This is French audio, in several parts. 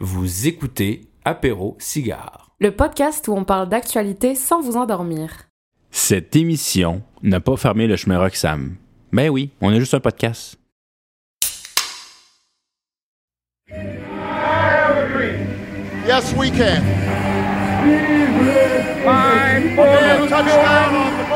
Vous écoutez Apéro Cigare. Le podcast où on parle d'actualité sans vous endormir. Cette émission n'a pas fermé le chemin Roxham. Ben oui, on est juste un podcast. Yes, we can. Fine Man,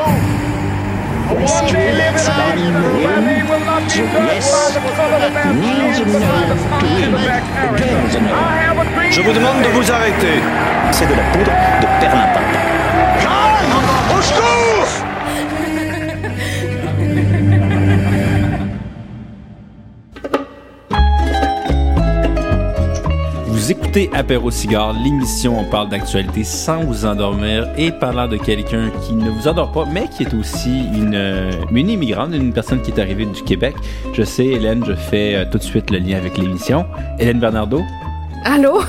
Je vous demande de vous arrêter. C'est de la poudre de perlimpinpin. Au Vous écoutez Apéro Cigare, l'émission on parle d'actualité sans vous endormir et parlant de quelqu'un qui ne vous endort pas, mais qui est aussi une, euh, une immigrante, une personne qui est arrivée du Québec. Je sais, Hélène, je fais euh, tout de suite le lien avec l'émission. Hélène Bernardo, Allô?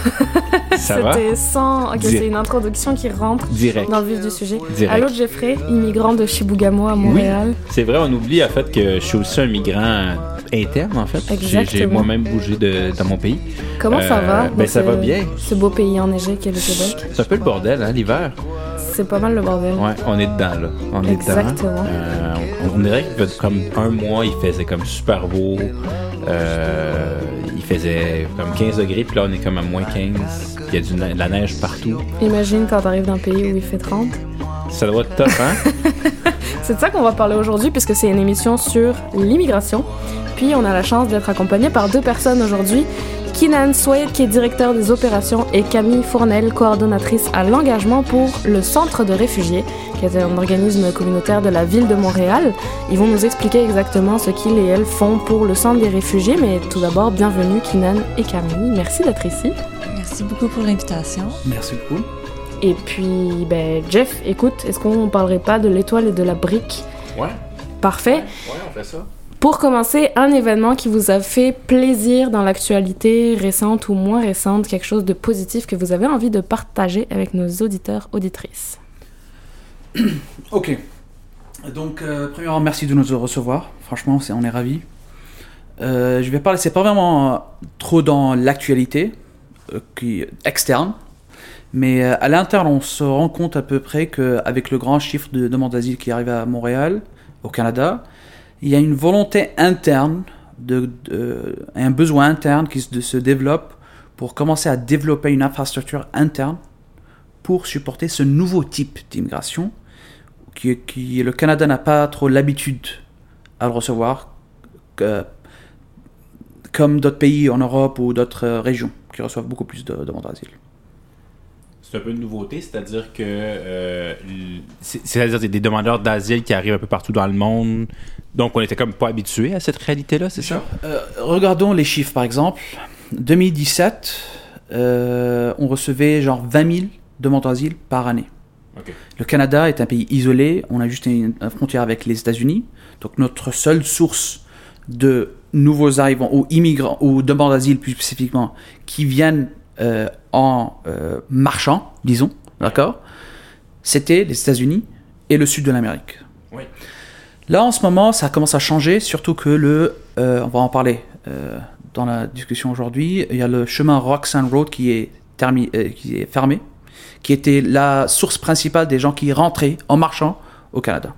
C'était sans. Ok, c'est une introduction qui rentre Direct. dans le vif du sujet. Direct. Allô, Jeffrey, immigrant de Chibougamau à Montréal. C'est vrai, on oublie en fait que je suis aussi un migrant interne en fait. J'ai- moi-même bougé de, dans mon pays. Comment ça Euh, va? ben, dans ça va bien. Ce beau pays enneigé qu'est le Québec. C'est un peu le bordel, hein, l'hiver. C'est pas mal le bordel. Ouais, on est dedans là. On est Exactement. dedans. Euh, on, on dirait qu'il fait comme un mois, il faisait comme super beau. Euh, il faisait comme 15 degrés, puis là on est comme à moins 15. Il y a du de la neige partout. Imagine quand t'arrives d'un pays où il fait 30. Ça doit être top, hein? C'est de ça qu'on va parler aujourd'hui puisque c'est une émission sur l'immigration. Puis on a la chance d'être accompagné par deux personnes aujourd'hui. Kinan Swade qui est directeur des opérations et Camille Fournel, coordonnatrice à l'engagement pour le Centre de réfugiés, qui est un organisme communautaire de la ville de Montréal. Ils vont nous expliquer exactement ce qu'ils et elles font pour le Centre des réfugiés. Mais tout d'abord, bienvenue Kinan et Camille. Merci d'être ici. Merci beaucoup pour l'invitation. Merci beaucoup. Et puis, ben, Jeff, écoute, est-ce qu'on parlerait pas de l'étoile et de la brique? Ouais, Parfait. ouais, on fait ça. Pour commencer, un événement qui vous a fait plaisir dans l'actualité récente ou moins récente, quelque chose de positif que vous avez envie de partager avec nos auditeurs, auditrices. Ok. Donc, euh, premièrement, merci de nous recevoir. Franchement, c'est, on est ravis. Euh, je vais parler, c'est pas vraiment euh, trop dans l'actualité qui externe, mais à l'interne, on se rend compte à peu près qu'avec le grand chiffre de demandes d'asile qui arrive à Montréal, au Canada, il y a une volonté interne, un besoin interne qui se, développe pour commencer à développer une infrastructure interne pour supporter ce nouveau type d'immigration qui, le Canada n'a pas trop l'habitude à le recevoir comme d'autres pays en Europe ou d'autres euh, régions qui reçoivent beaucoup plus de demandes d'asile. C'est un peu une nouveauté, c'est-à-dire que euh, c'est-à-dire des demandeurs d'asile qui arrivent un peu partout dans le monde. Donc on était comme pas habitué à cette réalité-là, c'est ça? Euh, regardons les chiffres par exemple. 2017, euh, on recevait genre 20 000 demandes d'asile par année. Le Canada est un pays isolé, on a juste une, une frontière avec les États-Unis. Donc notre seule source de nouveaux arrivants ou immigrants ou demandes d'asile plus spécifiquement qui viennent euh, en euh, marchant, disons, d'accord, c'était les États-Unis et le sud de l'Amérique. Oui. Là en ce moment, ça commence à changer, surtout que le, euh, on va en parler dans la discussion aujourd'hui. Il y a le chemin Roxanne Road qui est, termi- qui est fermé, qui était la source principale des gens qui rentraient en marchant au Canada.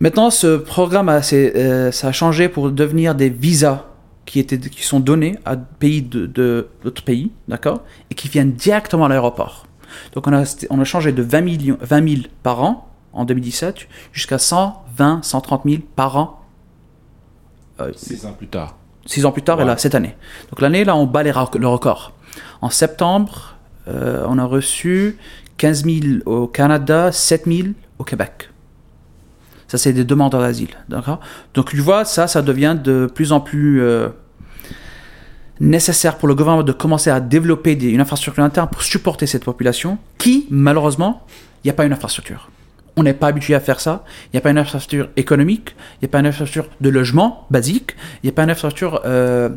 Maintenant, ce programme a, c'est, ça a changé pour devenir des visas qui, étaient, qui sont donnés à pays de, de- d'autres pays, d'accord, et qui viennent directement à l'aéroport. Donc on a, on a changé de 20, millions, 20 000 par an en 2017 jusqu'à 120, 130 000 par an euh, Six ans plus tard. six ans plus tard, et Ouais. là, cette année. Donc l'année, là, on bat les ra- le record. En septembre, euh, on a reçu 15 000 au Canada, 7 000 au Québec. Ça, c'est des demandeurs d'asile. D'accord Donc, tu vois, ça, ça devient de plus en plus euh, nécessaire pour le gouvernement de commencer à développer une infrastructure interne pour supporter cette population qui, malheureusement, il n'y a pas une infrastructure. On n'est pas habitué à faire ça. Il n'y a pas une infrastructure économique, il n'y a pas une infrastructure de logement basique, il n'y a pas une infrastructure euh,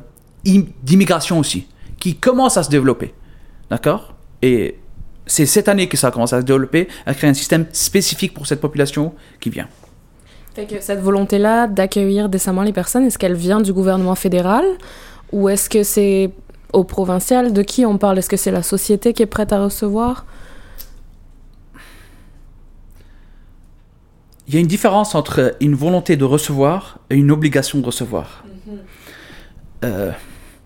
im- d'immigration aussi, qui commence à se développer. D'accord? Et c'est cette année que ça commence à se développer, à créer un système spécifique pour cette population qui vient. Cette volonté-là d'accueillir décemment les personnes, est-ce qu'elle vient du gouvernement fédéral? Ou est-ce que c'est au provincial? De qui on parle? Est-ce que c'est la société qui est prête à recevoir? Il y a une différence entre une volonté de recevoir et une obligation de recevoir. Euh,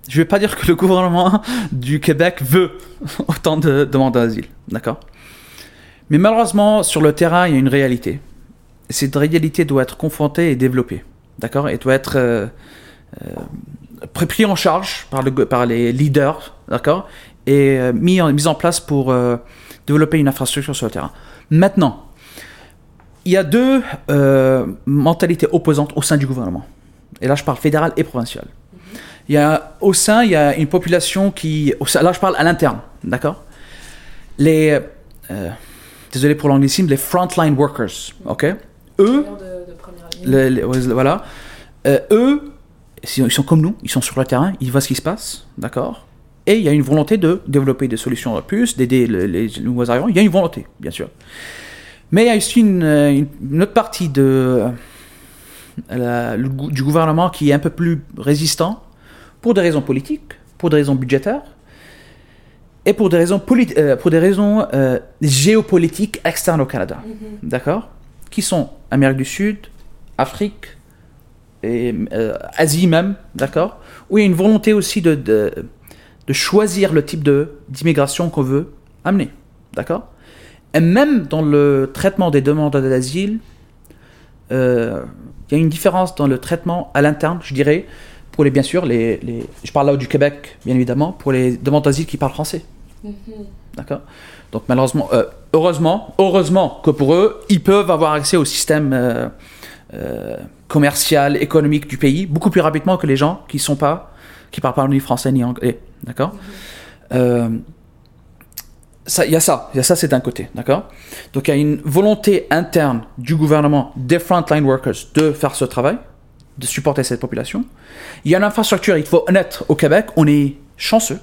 je ne vais pas dire que le gouvernement du Québec veut autant de demandes d'asile, d'accord? Mais malheureusement, sur le terrain, il y a une réalité. Cette réalité doit être confrontée et développée, d'accord? Et doit être euh, euh, pris en charge par, le, par les leaders, d'accord Et euh, mis, en, mis en place pour euh, développer une infrastructure sur le terrain. Maintenant, il y a deux euh, mentalités opposantes au sein du gouvernement. Et là, je parle fédéral et provincial. Il y a, au sein, il y a une population qui. sein- là, je parle à l'interne, d'accord Les. euh, désolé pour l'anglicisme, les frontline workers, ok Eux, le- le- ouais, voilà. Eux, ils sont- comme nous, ils sont sur le terrain, ils voient ce qui se passe, d'accord? Et il y a une volonté de développer des solutions en plus, d'aider le- les nouveaux arrivants. Il y a une volonté, bien sûr. Mais il y a aussi une, euh, une- une autre partie de, euh, la- le gou- du gouvernement qui est un peu plus résistant pour des raisons politiques, pour des raisons budgétaires et pour des raisons, euh, pour des raisons euh, géopolitiques externes au Canada. D'accord? Qui sont Amérique du Sud, Afrique et euh, Asie même, d'accord Où il y a une volonté aussi de, de, de choisir le type d'immigration qu'on veut amener, d'accord Et même dans le traitement des demandes d'asile, euh, il y a une différence dans le traitement à l'interne, je dirais, pour les, bien sûr, les, les- je parle là du Québec, bien évidemment, pour les demandes d'asile qui parlent français. D'accord Donc malheureusement, euh, heureusement, heureusement que pour eux, ils peuvent avoir accès au système euh, commercial, économique du pays beaucoup plus rapidement que les gens qui sont pas, qui parlent pas ni français ni anglais. D'accord Euh, ça, il y a ça, il y a ça, c'est d'un côté, d'accord Donc il y a une volonté interne du gouvernement, des frontline workers, de faire ce travail, de supporter cette population. Il y a une infrastructure, il faut honnête, au Québec, on est chanceux,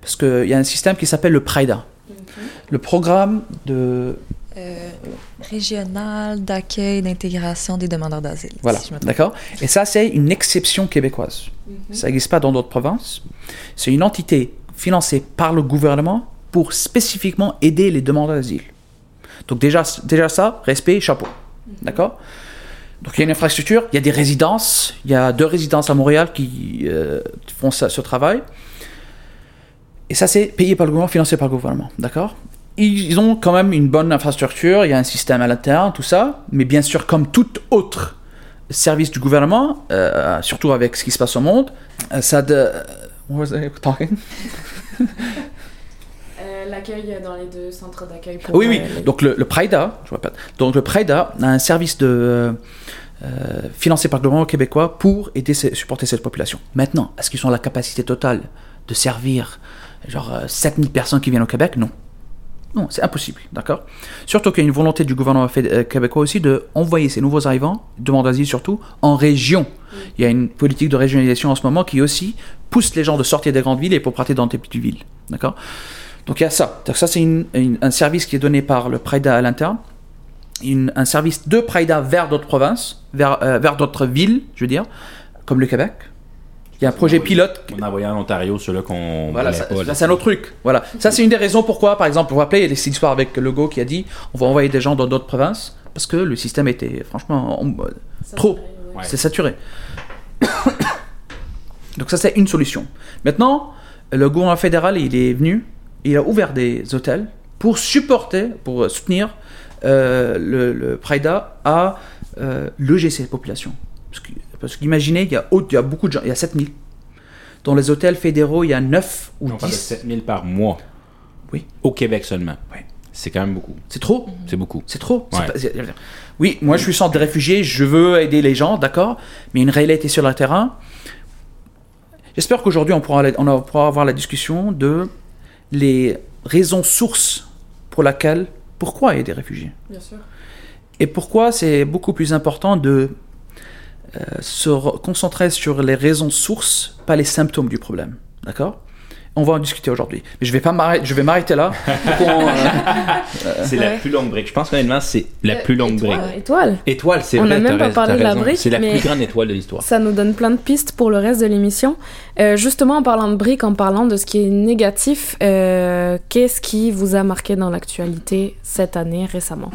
parce qu'il y a un système qui s'appelle le PRIDA, le programme de... Euh, régional d'accueil d'intégration des demandeurs d'asile. Voilà, si d'accord Et ça, c'est une exception québécoise. Ça n'existe pas dans d'autres provinces. C'est une entité financée par le gouvernement pour spécifiquement aider les demandeurs d'asile. Donc déjà, déjà ça, respect, chapeau. D'accord Donc il y a une infrastructure, il y a des résidences, il y a deux résidences à Montréal qui euh, font ça- ce travail. Et ça, c'est payé par le gouvernement, financé par le gouvernement. D'accord Ils ont quand même une bonne infrastructure, il y a un système à l'interne, tout ça. Mais bien sûr, comme tout autre service du gouvernement, euh, surtout avec ce qui se passe au monde, euh, ça de... What was I talking? L'accueil dans les deux centres d'accueil. Oui, oui. Donc le, le PRIDA, je répète. Donc le PRIDA a un service de, euh, euh, financé par le gouvernement québécois pour aider, supporter cette population. Maintenant, est-ce qu'ils ont la capacité totale de servir genre euh, 7000 personnes qui viennent au Québec? Non. Non, c'est impossible, d'accord Surtout qu'il y a une volonté du gouvernement euh, québécois aussi de envoyer ces nouveaux arrivants, demandeurs d'asile surtout, en région. Il y a une politique de régionalisation en ce moment qui aussi pousse les gens de sortir des grandes villes et pour pratiquer dans des petites villes, d'accord donc il y a ça. Donc ça c'est une- une- un service qui est donné par le PRIDA à l'interne, un service de PRIDA vers d'autres provinces, vers, euh, vers d'autres villes, je veux dire, comme le Québec. Il y a un projet pilote. On a envoyé en Ontario ceux-là qu'on Voilà, ça, pas, là. c'est un autre truc. Voilà, ça c'est une des raisons pourquoi, par exemple, vous vous rappelez, il y a cette histoire avec Legault qui a dit on va envoyer des gens dans d'autres provinces parce que le système était franchement on- trop. Ouais. C'est saturé. Donc ça c'est une solution. Maintenant, le gouvernement fédéral il est venu, il a ouvert des hôtels pour supporter, pour soutenir euh, le, le PRIDA à euh, loger ces populations. Parce que- Parce qu'imaginez, il y, a, il y a beaucoup de gens, il y a 7000. Dans les hôtels fédéraux, il y a 9 ou On parle de 10. 7000 par mois. Oui. Au Québec seulement. Oui. C'est quand même beaucoup. C'est trop C'est beaucoup. C'est trop. Ouais. pas- Oui, moi je suis centre de réfugiés, je veux aider les gens, d'accord, mais une réalité sur le terrain. J'espère qu'aujourd'hui on pourra, on en- pourra avoir la discussion de les raisons sources pour laquelle, pourquoi il y a des réfugiés. Bien sûr. Et pourquoi c'est beaucoup plus important de se re- concentrer sur les raisons sources, pas les symptômes du problème. D'accord? On va en discuter aujourd'hui. Mais je vais pas m'arrêter, je vais m'arrêter là. euh, C'est la Ouais. plus longue brique. Je pense qu'honnêtement, c'est la plus longue brique. Euh, Étoile. Étoile, c'est On vrai. a même pas parlé de la brique, C'est la mais- plus grande étoile de l'histoire. Ça nous donne plein de pistes pour le reste de l'émission. Euh, justement, en parlant de briques, en parlant de ce qui est négatif, euh, qu'est-ce qui vous a marqué dans l'actualité cette année récemment?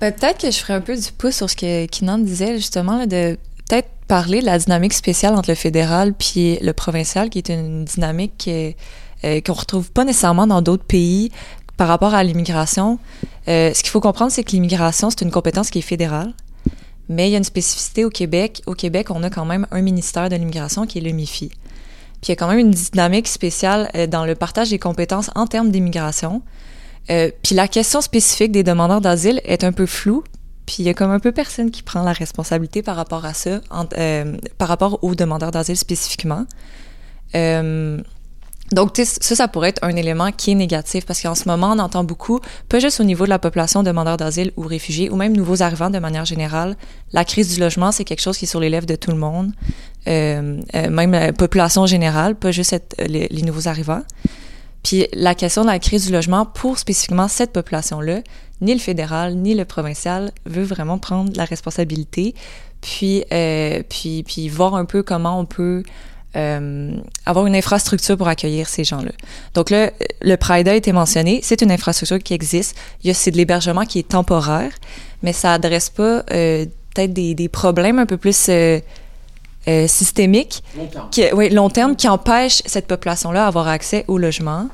Peut-être que je ferais un peu du pouce sur ce que Kinan disait, justement, là, de peut-être parler de la dynamique spéciale entre le fédéral puis le provincial, qui est une dynamique euh, qu'on retrouve pas nécessairement dans d'autres pays par rapport à l'immigration. Euh, ce qu'il faut comprendre, c'est que l'immigration, c'est une compétence qui est fédérale. Mais il y a une spécificité au Québec. Au Québec, on a quand même un ministère de l'immigration qui est le MIFI. Puis il y a quand même une dynamique spéciale euh, dans le partage des compétences en termes d'immigration. Euh, puis la question spécifique des demandeurs d'asile est un peu floue. Puis il y a comme un peu personne qui prend la responsabilité par rapport à ça, euh, par rapport aux demandeurs d'asile spécifiquement. Euh, donc, ça, ça pourrait être un élément qui est négatif parce qu'en ce moment, on entend beaucoup, pas juste au niveau de la population demandeurs d'asile ou réfugiés, ou même nouveaux arrivants de manière générale, la crise du logement, c'est quelque chose qui est sur les lèvres de tout le monde, même la population générale, pas juste les nouveaux arrivants. Puis la question de la crise du logement pour spécifiquement cette population-là, ni le fédéral ni le provincial veut vraiment prendre la responsabilité, puis euh, puis puis voir un peu comment on peut euh, avoir une infrastructure pour accueillir ces gens-là. Donc là, le Prida a été mentionné, c'est une infrastructure qui existe. Il y a c'est de l'hébergement qui est temporaire, mais ça adresse pas euh, peut-être des, des problèmes un peu plus euh, systémiques qui, oui, long terme, qui empêchent cette population-là d'avoir accès au logement.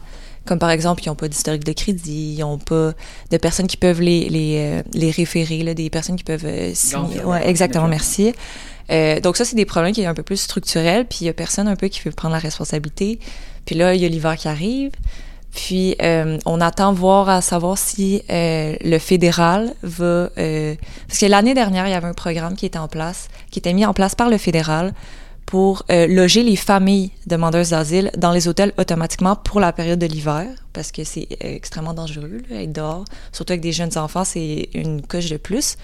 Comme par exemple, ils n'ont pas d'historique de crédit, ils n'ont pas de personnes qui peuvent les, les, euh, les référer, là, des personnes qui peuvent euh, signer. Ouais, exactement, merci. Euh, donc ça, c'est des problèmes qui sont un peu plus structurels, puis il y a personne un peu qui veut prendre la responsabilité. Puis là, il y a l'hiver qui arrive. Puis euh, on attend voir à savoir si euh, le fédéral va euh, parce que l'année dernière il y avait un programme qui était en place, qui était mis en place par le fédéral pour euh, loger les familles demandeuses d'asile dans les hôtels automatiquement pour la période de l'hiver parce que c'est euh, extrêmement dangereux là, être dehors, surtout avec des jeunes enfants, c'est une coche de plus.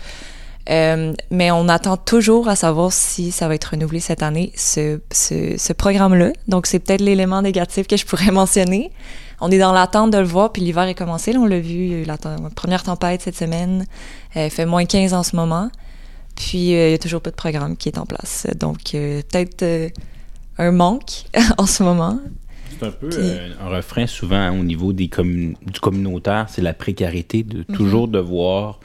Euh, mais on attend toujours à savoir si ça va être renouvelé cette année, ce, ce, ce programme-là. Donc, c'est peut-être l'élément négatif que je pourrais mentionner. On est dans l'attente de le voir, puis l'hiver est commencé. Là, on l'a vu, la première tempête cette semaine. Euh, fait moins 15 en ce moment. Puis, euh, il y a toujours pas de programme qui est en place. Donc, euh, peut-être euh, un manque en ce moment. C'est un peu Puis- euh, un refrain souvent hein, au niveau des commun- du communautaire, c'est la précarité de Mhm. toujours devoir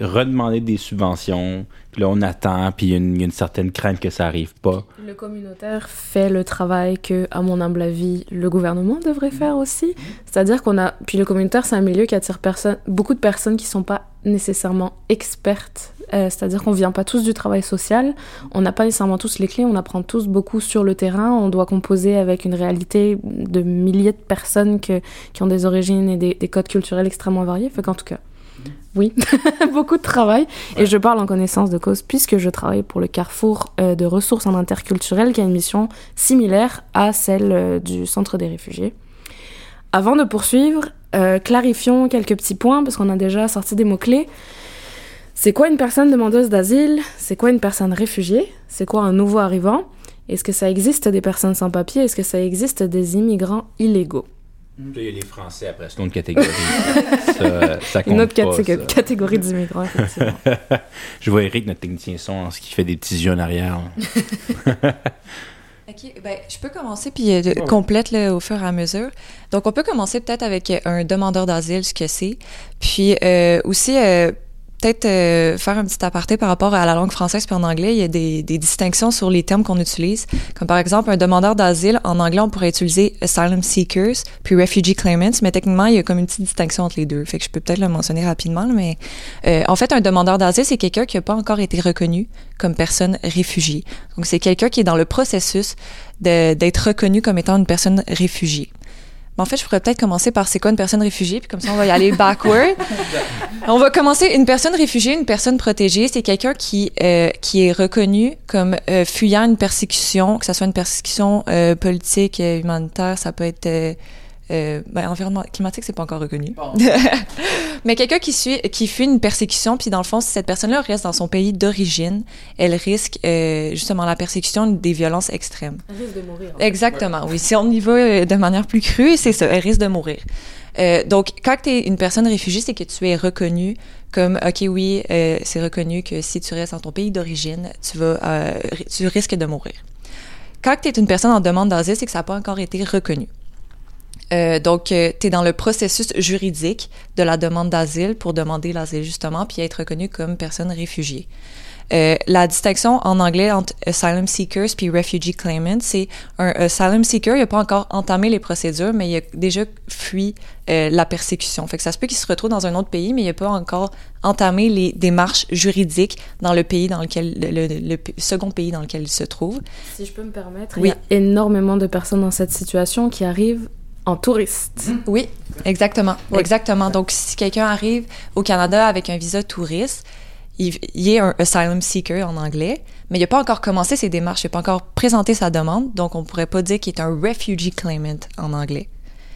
redemander des subventions. Puis là, on attend, puis il y, a une- certaine crainte que ça arrive pas. Le communautaire fait le travail que, à mon humble avis, le gouvernement devrait faire aussi. C'est-à-dire qu'on a. Puis le communautaire, c'est un milieu qui attire beaucoup de personnes qui sont pas nécessairement expertes. Euh, C'est-à-dire qu'on vient pas tous du travail social. On n'a pas nécessairement tous les clés. On apprend tous beaucoup sur le terrain. On doit composer avec une réalité de milliers de personnes qui ont des origines et des, des codes culturels extrêmement variés. Fait qu'en tout cas. Oui, beaucoup de travail. Et je parle en connaissance de cause puisque je travaille pour le Carrefour euh, de ressources en interculturel qui a une mission similaire à celle euh, du Centre des réfugiés. Avant de poursuivre, euh, clarifions quelques petits points parce qu'on a déjà sorti des mots-clés. C'est quoi une personne demandeuse d'asile? C'est quoi une personne réfugiée? C'est quoi un nouveau arrivant? Est-ce que ça existe des personnes sans papier Est-ce que ça existe des immigrants illégaux? Puis là, il y a les Français après, c'est une autre catégorie. ça, ça compte Une autre pas, catég- ça. catégorie d'immigrants, effectivement. Je vois Eric, notre technicien son, en ce qui fait des petits yeux en arrière. OK, ben, je peux commencer puis euh, complète là, au fur et à mesure. Donc, on peut commencer peut-être avec euh, un demandeur d'asile, ce que c'est. Puis euh, aussi, euh, peut-être euh, faire un petit aparté par rapport à la langue française puis en anglais. Il y a des, des distinctions sur les termes qu'on utilise. Comme par exemple, un demandeur d'asile, en anglais, on pourrait utiliser asylum seekers puis refugee claimants, mais techniquement, il y a comme une petite distinction entre les deux. Fait que je peux peut-être le mentionner rapidement, mais euh, en fait, un demandeur d'asile, c'est quelqu'un qui n'a pas encore été reconnu comme personne réfugiée. Donc, c'est quelqu'un qui est dans le processus d'être reconnu comme étant une personne réfugiée. Mais en fait, je pourrais peut-être commencer par c'est quoi une personne réfugiée, puis comme ça, on va y aller backward. on va commencer. Une personne réfugiée, une personne protégée, c'est quelqu'un qui, euh, qui est reconnu comme euh, fuyant une persécution, que ce soit une persécution euh, politique, humanitaire, ça peut être euh, ben, environnement climatique, c'est pas encore reconnu. Mais quelqu'un qui suit, qui fuit une persécution, puis dans le fond, si cette personne-là reste dans son pays d'origine, elle risque euh, justement la persécution des violences extrêmes. Elle risque de mourir. Exactement, oui. Si on y va euh, de manière plus crue, c'est ça, elle risque de mourir. Euh, donc, quand tu es une personne réfugiée, c'est que tu es reconnu comme, OK, oui, euh, c'est reconnu que si tu restes dans ton pays d'origine, tu vas, euh, tu risques de mourir. Quand tu es une personne en demande d'asile, c'est que ça n'a pas encore été reconnu. Euh, donc, tu es dans le processus juridique de la demande d'asile pour demander l'asile, justement, puis être reconnu comme personne réfugiée. Euh, la distinction en anglais entre asylum seekers puis refugee claimant, c'est un asylum seeker, il n'a pas encore entamé les procédures, mais il a déjà fui euh, la persécution. Fait que ça se peut qu'il se retrouve dans un autre pays, mais il n'a pas encore entamé les démarches juridiques dans le pays dans lequel le, le- le p- second pays dans lequel il se trouve. Si je peux me permettre, Oui. il y a énormément de personnes dans cette situation qui arrivent en touriste. Oui, exactement. Exactement. Donc, si quelqu'un arrive au Canada avec un visa touriste, il, il est un asylum seeker en anglais, mais il n'a pas encore commencé ses démarches, il n'a pas encore présenté sa demande, donc on ne pourrait pas dire qu'il est un refugee claimant en anglais.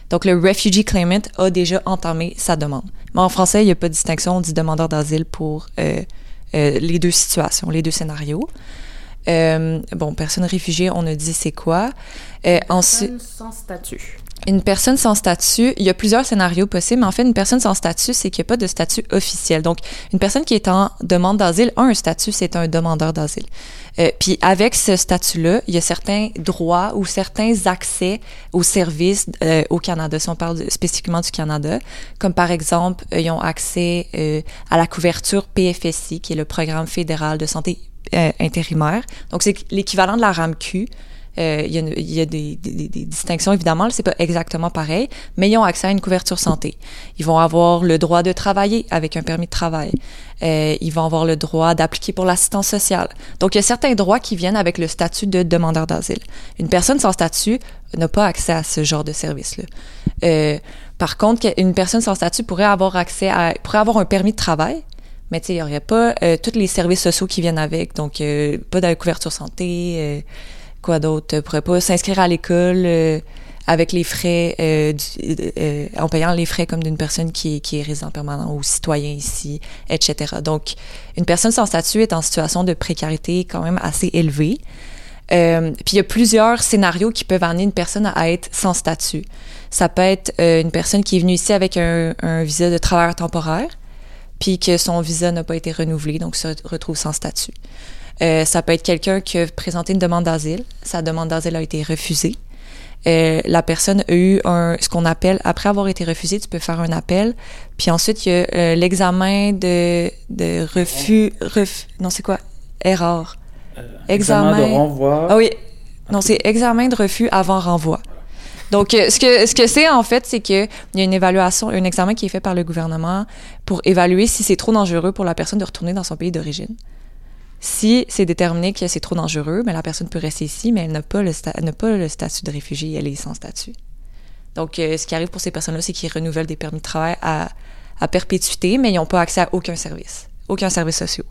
Donc, le refugee claimant a déjà entamé sa demande. Mais en français, il n'y a pas de distinction, on dit demandeur d'asile pour euh, euh, les deux situations, les deux scénarios. Euh, bon, personne réfugiée, on a dit c'est quoi. Ensuite, Personne sans statut. Une personne sans statut, il y a plusieurs scénarios possibles, mais en fait, une personne sans statut, c'est qu'il n'y a pas de statut officiel. Donc, une personne qui est en demande d'asile a un statut, c'est un demandeur d'asile. Euh, puis avec ce statut-là, il y a certains droits ou certains accès aux services euh, au Canada, si on parle spécifiquement du Canada, comme par exemple, euh, ils ont accès euh, à la couverture PFSI, qui est le Programme fédéral de santé euh, intérimaire. Donc, c'est l'équivalent de la RAMQ, euh, il y a, des, distinctions, évidemment, c'est pas exactement pareil, mais ils ont accès à une couverture santé. Ils vont avoir le droit de travailler avec un permis de travail. Euh, ils vont avoir le droit d'appliquer pour l'assistance sociale. Donc, il y a certains droits qui viennent avec le statut de demandeur d'asile. Une personne sans statut n'a pas accès à ce genre de service-là. Euh, par contre, une personne sans statut pourrait avoir accès à, pourrait avoir un permis de travail, mais il n'y aurait pas tous les services sociaux qui viennent avec, donc pas de couverture santé, quoi d'autre, euh, pourrait pas s'inscrire à l'école euh, avec les frais, euh, en payant les frais comme d'une personne qui est, qui est résident permanent ou citoyen ici, etc. Donc, une personne sans statut est en situation de précarité quand même assez élevée. Puis il y a plusieurs scénarios qui peuvent amener une personne à être sans statut. Ça peut être une personne qui est venue ici avec un, un visa de travailleur temporaire, puis que son visa n'a pas été renouvelé, donc se retrouve sans statut. Euh, ça peut être quelqu'un qui a présenté une demande d'asile, sa demande d'asile a été refusée. Euh, la personne a eu un, ce qu'on appelle, après avoir été refusée, tu peux faire un appel, puis ensuite il y a euh, l'examen de, de refus, ref, non c'est quoi, erreur. Examen de renvoi. Ah oui. Non, c'est examen de refus avant renvoi. Donc, ce que ce que c'est en fait, c'est que il y a une évaluation, un examen qui est fait par le gouvernement pour évaluer si c'est trop dangereux pour la personne de retourner dans son pays d'origine. Si c'est déterminé que c'est trop dangereux, mais la personne peut rester ici, mais elle n'a pas pas le statut de réfugié, elle est sans statut. Donc, euh, ce qui arrive pour ces personnes-là, c'est qu'ils renouvellent des permis de travail à, à perpétuité, mais ils n'ont pas accès à aucun service, aucun service social.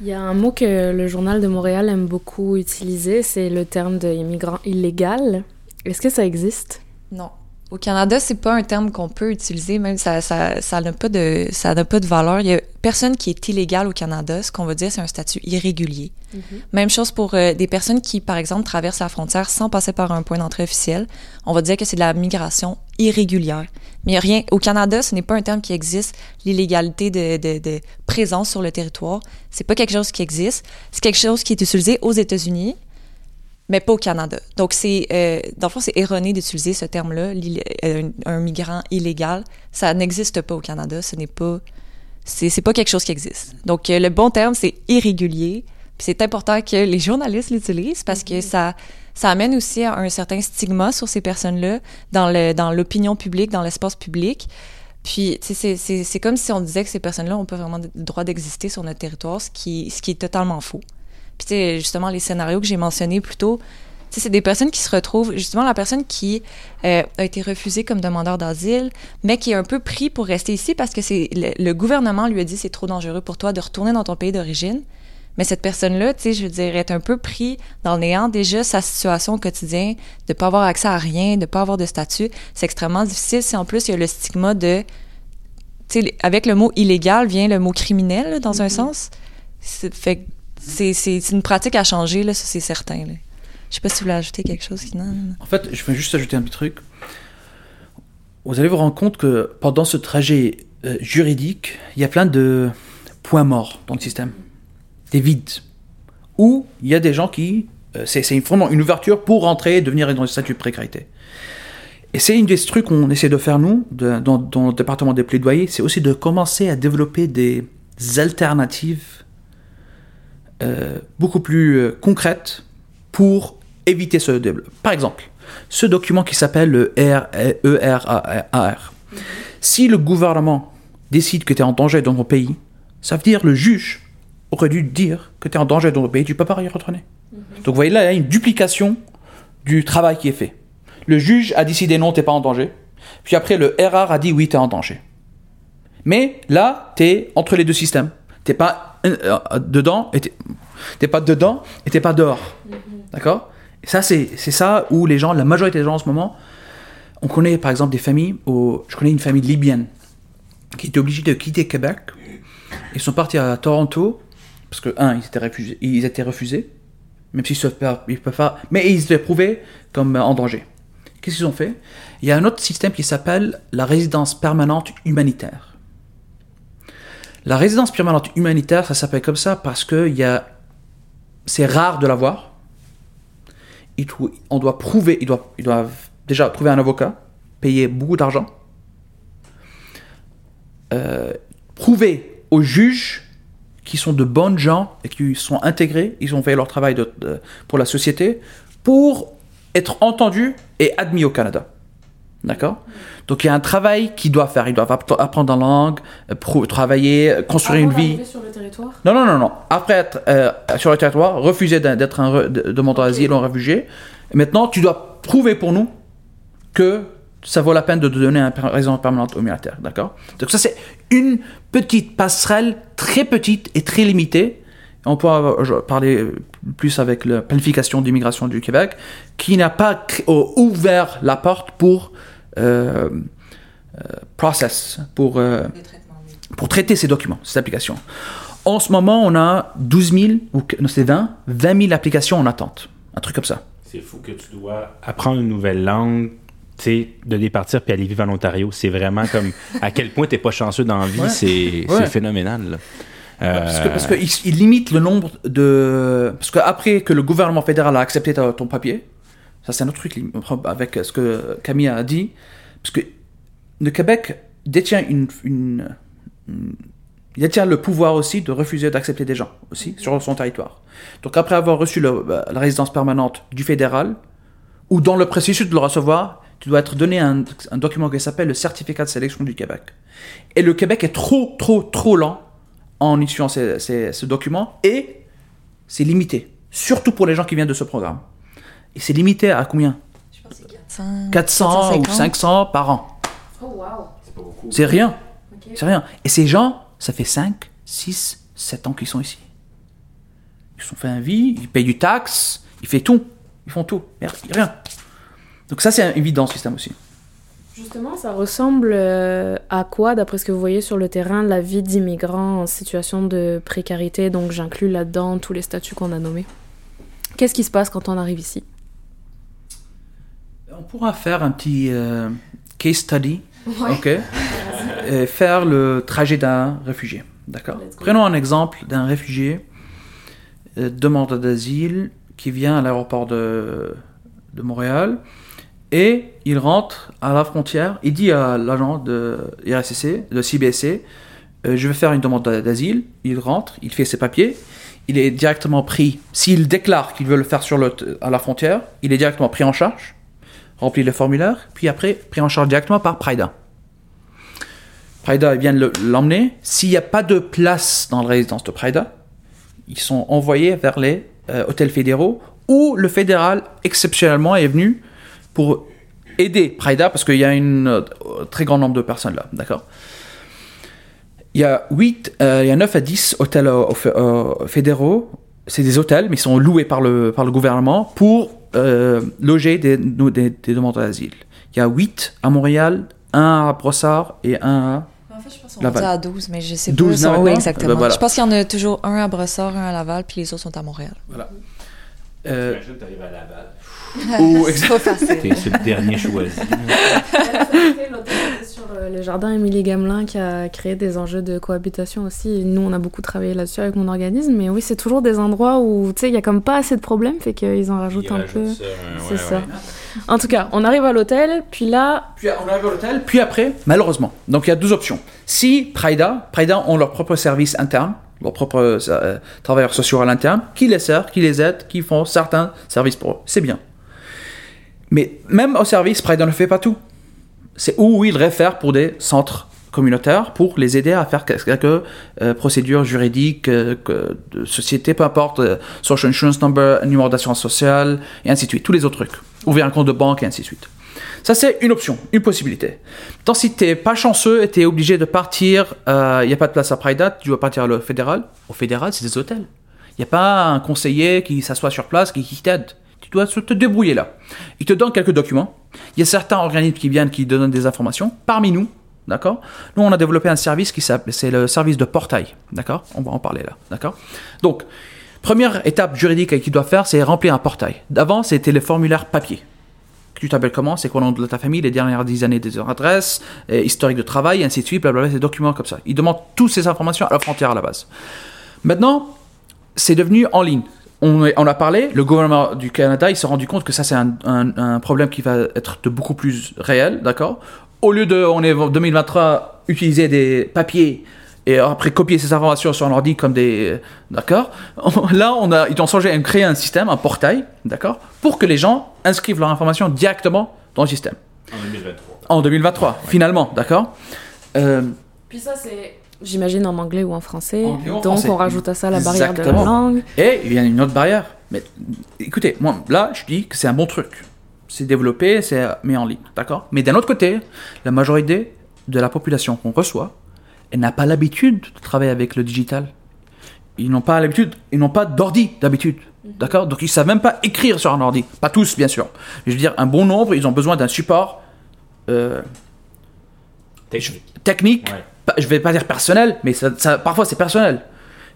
Il y a un mot que le journal de Montréal aime beaucoup utiliser, c'est le terme de immigrant illégal. Est-ce que ça existe? Non. Au Canada, c'est pas un terme qu'on peut utiliser, même ça, ça, ça n'a pas de, ça n'a pas de valeur. Il y a personne qui est illégal au Canada. Ce qu'on va dire, c'est un statut irrégulier. Même chose pour euh, des personnes qui, par exemple, traversent la frontière sans passer par un point d'entrée officiel. On va dire que c'est de la migration irrégulière. Mais il y a rien. Au Canada, ce n'est pas un terme qui existe. L'illégalité de, de, de présence sur le territoire, c'est pas quelque chose qui existe. C'est quelque chose qui est utilisé aux États-Unis, mais pas au Canada. Donc, c'est, euh, dans le fond, c'est erroné d'utiliser ce terme-là, euh, un, un migrant illégal. Ça n'existe pas au Canada. Ce n'est pas, c'est, c'est pas quelque chose qui existe. Donc, euh, le bon terme, c'est irrégulier. Puis c'est important que les journalistes l'utilisent parce que ça, ça amène aussi à un certain stigma sur ces personnes-là dans le, dans l'opinion publique, dans l'espace public. Puis, tu sais, c'est, c'est, c'est comme si on disait que ces personnes-là ont pas vraiment le droit d'exister sur notre territoire, ce qui, ce qui est totalement faux. Puis, tu sais, justement, les scénarios que j'ai mentionnés plus tôt, tu sais, c'est des personnes qui se retrouvent, justement, la personne qui euh, a été refusée comme demandeur d'asile, mais qui est un peu pris pour rester ici parce que c'est le, le gouvernement lui a dit c'est trop dangereux pour toi de retourner dans ton pays d'origine. Mais cette personne-là, tu sais, je veux dire, est un peu pris dans le néant déjà sa situation au quotidien, de pas avoir accès à rien, de pas avoir de statut. C'est extrêmement difficile si en plus il y a le stigma de, tu sais, avec le mot illégal vient le mot criminel là, dans un sens. C'est- Fait c'est une pratique à changer là, ça c'est certain. Là. Je sais pas si vous voulez ajouter quelque chose. En fait, je vais juste ajouter un petit truc. Vous allez vous rendre compte que pendant ce trajet euh, juridique, il y a plein de points morts dans le système. Des vides. Où il y a des gens qui... euh, c'est vraiment une ouverture pour rentrer et devenir dans un statut de précarité. Et c'est une des trucs qu'on essaie de faire, nous, dans, dans le département des plaidoyers, c'est aussi de commencer à développer des alternatives euh, beaucoup plus euh, concrètes pour éviter ce développement. Par exemple, ce document qui s'appelle le R- E ERAR. Si le gouvernement décide que tu es en danger dans ton pays, ça veut dire le juge aurait dû dire que tu es en danger dans ton pays, tu peux pas y retourner. Donc vous voyez là, il y a une duplication du travail qui est fait. Le juge a décidé non, t'es pas en danger. Puis après, le RR a dit oui, t'es en danger. Mais là, t'es entre les deux systèmes. T'es pas dedans, et t'es t'es pas dedans et t'es pas dehors. D'accord? Et ça, c'est ça où les gens, la majorité des gens en ce moment, on connaît par exemple des familles, au, je connais une famille libyenne qui était obligée de quitter Québec. Ils sont partis à Toronto parce que, un, ils étaient refusés, ils étaient refusés même s'ils ne peuvent pas, mais ils étaient prouvés comme euh, en danger. Qu'est-ce qu'ils ont fait? Il y a un autre système qui s'appelle la résidence permanente humanitaire. La résidence permanente humanitaire, ça s'appelle comme ça parce que y a, c'est rare de l'avoir. On doit prouver, ils doivent, déjà trouver un avocat, payer beaucoup d'argent, euh, prouver aux juges qui sont de bonnes gens et qui sont intégrés, ils ont fait leur travail pour la société, pour être entendus et admis au Canada. D'accord? Donc il y a un travail qu'ils doivent faire. Ils doivent app- apprendre la langue, euh, travailler, euh, construire une vie. sur le territoire? Non, non, non, non. Après être euh, sur le territoire, refuser d'être un demandeur d'asile ou un réfugié. Maintenant, tu dois prouver pour nous que ça vaut la peine de te donner un résidence permanente humanitaire. D'accord? Donc ça, c'est une petite passerelle très petite et très limitée. On pourra je- parler plus avec la planification d'immigration du Québec, qui n'a pas ouvert la porte pour euh, euh, process, pour euh, pour traiter ces documents, ces applications. En ce moment, on a 12 000, ou non, c'est 20, 20 000 applications en attente. Un truc comme ça. C'est fou que tu dois apprendre une nouvelle langue, tu sais, de départir puis aller vivre en Ontario. C'est vraiment comme à quel point t'es pas chanceux dans la vie, Ouais. c'est Ouais. phénoménal. là. Euh, Parce que parce que il, il limite le nombre de parce qu'après que le gouvernement fédéral a accepté ta- ton papier, ça c'est un autre truc avec ce que Camille a dit, parce que le Québec détient une, une- une- il détient le pouvoir aussi de refuser d'accepter des gens aussi sur son territoire. Donc après avoir reçu le- bah, la résidence permanente du fédéral ou dans le processus de le recevoir, tu dois être donné un, un document qui s'appelle le certificat de sélection du Québec. Et le Québec est trop, trop, trop lent en issuant ces- ces- ce document et c'est limité, surtout pour les gens qui viennent de ce programme. Et c'est limité à combien? 400 ou 450. 500 par an. Oh, wow. C'est rien. C'est rien. Et ces gens, ça fait 5, 6, 7 ans qu'ils sont ici. Ils sont fait un vie, ils payent du taxe, ils font tout. Ils font tout. Mais Rien. Donc ça, c'est évident, ce système aussi. Justement, ça ressemble euh, à quoi, d'après ce que vous voyez sur le terrain, la vie d'immigrants en situation de précarité? Donc j'inclus là-dedans tous les statuts qu'on a nommés. Qu'est-ce qui se passe quand on arrive ici? On pourra faire un petit euh, case study, ok? Et faire le trajet d'un réfugié, d'accord? Prenons un exemple d'un réfugié euh, demandeur d'asile qui vient à l'aéroport de, de Montréal et il rentre à la frontière. Il dit à l'agent de RSCC, de CBSC, euh, je vais faire une demande d'asile. Il rentre, il fait ses papiers. Il est directement pris. S'il déclare qu'il veut le faire sur le, à la frontière, il est directement pris en charge remplit le formulaire, puis après pris en charge directement par Prida. Prida vient le- l'emmener. S'il n'y a pas de place dans la résidence de Prida, ils sont envoyés vers les euh, hôtels fédéraux où le fédéral exceptionnellement est venu pour aider Prida parce qu'il y a un très grand nombre de personnes là, d'accord? Il y a 8, il y a 9 à 10 hôtels euh, euh, fédéraux. C'est des hôtels, mais ils sont loués par le, par le gouvernement pour euh, loger des, des, des demandeurs d'asile. Il y a 8 à Montréal, 1 à Brossard et 1 à... En fait, je pense qu'on est à 12, mais je sais 12 pas. maintenant? exactement. Ben voilà. Je pense qu'il y en a toujours un à Brossard, un à Laval, puis les autres sont à Montréal. Euh, Imagine, t'arrives à Laval. ou. T'es c'est le dernier choisi. sur euh, le jardin Émilie Gamelin qui a créé des enjeux de cohabitation aussi. Nous, on a beaucoup travaillé là-dessus avec mon organisme. Mais oui, c'est toujours des endroits où, tu sais, il y a comme pas assez de problèmes, fait qu'ils en rajoutent un peu. C'est ça. En tout cas, on arrive à l'hôtel, puis là, Puis on arrive à l'hôtel, puis après, malheureusement. Donc il y a deux options. Si Prida, Prida ont leur propre service interne, leurs propres euh, travailleurs sociaux à l'interne, qui les servent, qui les aident, qui font certains services pour eux, c'est bien. Mais même au service, Prida ne fait pas tout. C'est où ils réfèrent pour des centres communautaires pour les aider à faire quelques euh, procédures juridiques, euh, que- de société, peu importe, euh, social insurance number, numéro d'assurance sociale, et ainsi de suite, tous les autres trucs. Ouvrir un compte de banque, et ainsi de suite. Ça, c'est une option, une possibilité. Tant si t'es pas chanceux et t'es obligé de partir, il n'y a pas de place à Prida, tu dois partir au fédéral. Au fédéral, c'est des hôtels. Il n'y a pas un conseiller qui s'assoit sur place, qui, t'aide. Tu dois te débrouiller là. Il te donne quelques documents. Il y a certains organismes qui viennent, qui donnent des informations. Parmi nous, d'accord? Nous, on a développé un service qui s'appelle, c'est le service de portail, d'accord? On va en parler là, d'accord? Donc, première étape juridique qu'il doit faire, c'est remplir un portail. D'avant, c'était les formulaires papier. Tu t'appelles comment? C'est quoi le nom de ta famille, les dernières dix années des adresses, euh, historique de travail, ainsi de suite, blablabla, des documents comme ça. Ils demandent toutes ces informations à la frontière à la base. Maintenant, c'est devenu en ligne. On, a parlé, le gouvernement du Canada, il s'est rendu compte que ça, c'est un, un- un problème qui va être de beaucoup plus réel, d'accord? Au lieu de, on est en 2023, utiliser des papiers et après copier ces informations sur un ordi comme des. D'accord Là, on a, ils ont changé, ont créé un système, un portail, d'accord Pour que les gens inscrivent leurs informations directement dans le système. En 2023. En 2023, finalement, d'accord Euh, puis ça, c'est. J'imagine en anglais ou en français. Anglais ou en Donc, français. on rajoute à ça la barrière de la langue. Et il y a une autre barrière. Mais écoutez, moi, là, je dis que c'est un bon truc. C'est développé, c'est mis en ligne, d'accord Mais d'un autre côté, la majorité de la population qu'on reçoit, n'a pas l'habitude de travailler avec le digital. Ils n'ont pas l'habitude, ils n'ont pas d'ordi d'habitude, d'accord? Donc ils savent même pas écrire sur un ordi. Pas tous, bien sûr. Mais je veux dire, un bon nombre, ils ont besoin d'un support euh, Technique. technique, Ouais. je vais pas dire personnel, mais ça, ça- parfois c'est personnel.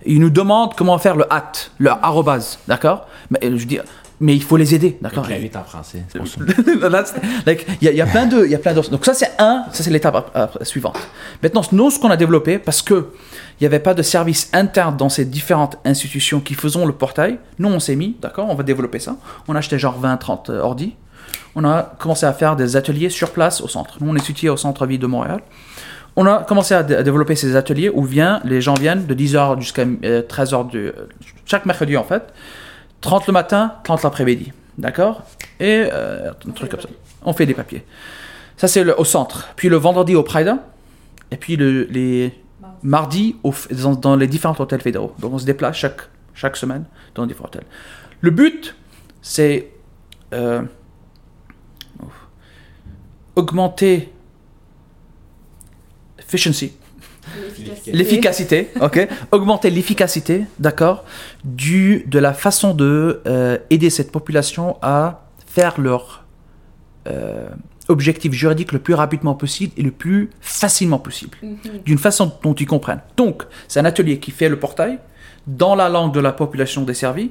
Ils nous demandent comment faire le at, le arrobase, d'accord? Mais, je veux dire, mais il faut les aider, d'accord vite en français. c'est pour ça. That's- like, Il y, a- y a plein de, il y a plein d'autres. Donc ça c'est un, ça c'est l'étape ap- ap- suivante. Maintenant, nous ce qu'on a développé, parce que il n'y avait pas de service interne dans ces différentes institutions qui faisaient le portail, nous on s'est mis, d'accord, on va développer ça. On a acheté genre 20-30 euh, ordi. On a commencé à faire des ateliers sur place au centre. Nous on est situé au centre-ville de Montréal. On a commencé à, dé- à développer ces ateliers où vient, les gens viennent de 10h jusqu'à 13h du, euh, chaque mercredi en fait. 30 le matin, 30 l'après-midi. D'accord? Et euh, un truc comme ça. On fait des papiers. Ça, c'est au centre. Puis le vendredi au Pride. Et puis le, les mardis dans les différents hôtels fédéraux. Donc on se déplace chaque, chaque semaine dans les différents hôtels. Le but, c'est euh, augmenter efficiency, l'efficacité, ok, augmenter l'efficacité, d'accord, du de la façon de euh, aider cette population à faire leur euh, objectif juridique le plus rapidement possible et le plus facilement possible, d'une façon dont ils comprennent. Donc, c'est un atelier qui fait le portail dans la langue de la population desservie,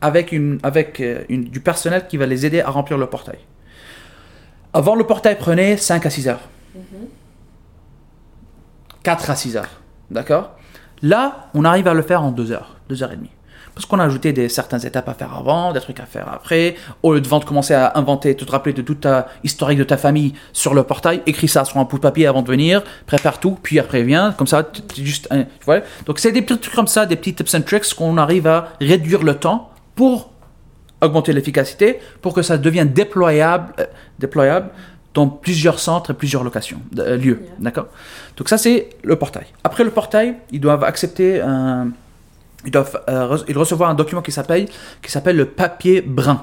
avec, une, avec euh, une- du personnel qui va les aider à remplir le portail. Avant, le portail prenait 5 à 6 heures. 4 à 6 heures. D'accord? Là, on arrive à le faire en 2 heures, 2 heures et demie. Parce qu'on a ajouté des, certaines étapes à faire avant, des trucs à faire après. Au lieu de vendre, commencer à inventer, te rappeler de toute ta historique de ta famille sur le portail, écris ça sur un bout de papier avant de venir, prépare tout, puis après viens, comme ça, juste, un- tu vois? Donc c'est des petits trucs comme ça, des petits tips and tricks qu'on arrive à réduire le temps pour augmenter l'efficacité, pour que ça devienne déployable, euh, déployable dans plusieurs centres et plusieurs locations, euh, lieux, d'accord? Donc ça c'est le portail. Après le portail, ils doivent accepter un, ils doivent euh, re- ils recevoir un document qui s'appelle qui s'appelle le papier brun.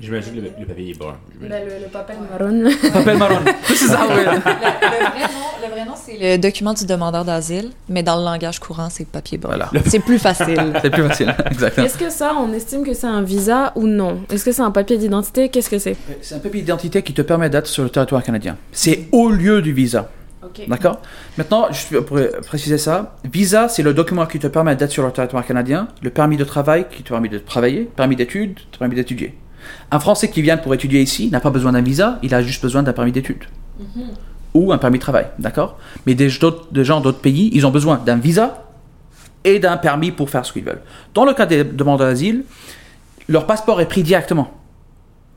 J'imagine que le, le papier est brun. Ben, le, le papel marron. Papel marron. C'est ça, oui. Le, le vrai nom, le vrai nom, c'est le document du demandeur d'asile, mais dans le langage courant, c'est papier brun. Voilà. C'est plus facile. C'est plus facile. Exactement. Est-ce que ça, on estime que c'est un visa ou non? Est-ce que c'est un papier d'identité? Qu'est-ce que c'est? C'est un papier d'identité qui te permet d'être sur le territoire canadien. C'est au lieu du visa. D'accord? Maintenant, je pour préciser ça, visa, c'est le document qui te permet d'être sur le territoire canadien, le permis de travail qui te permet de travailler, permis d'études, te permet d'étudier. Un Français qui vient pour étudier ici n'a pas besoin d'un visa, il a juste besoin d'un permis d'études. Ou un permis de travail, d'accord? Mais des, gens d'autres pays, ils ont besoin d'un visa et d'un permis pour faire ce qu'ils veulent. Dans le cas des demandeurs d'asile, leur passeport est pris directement.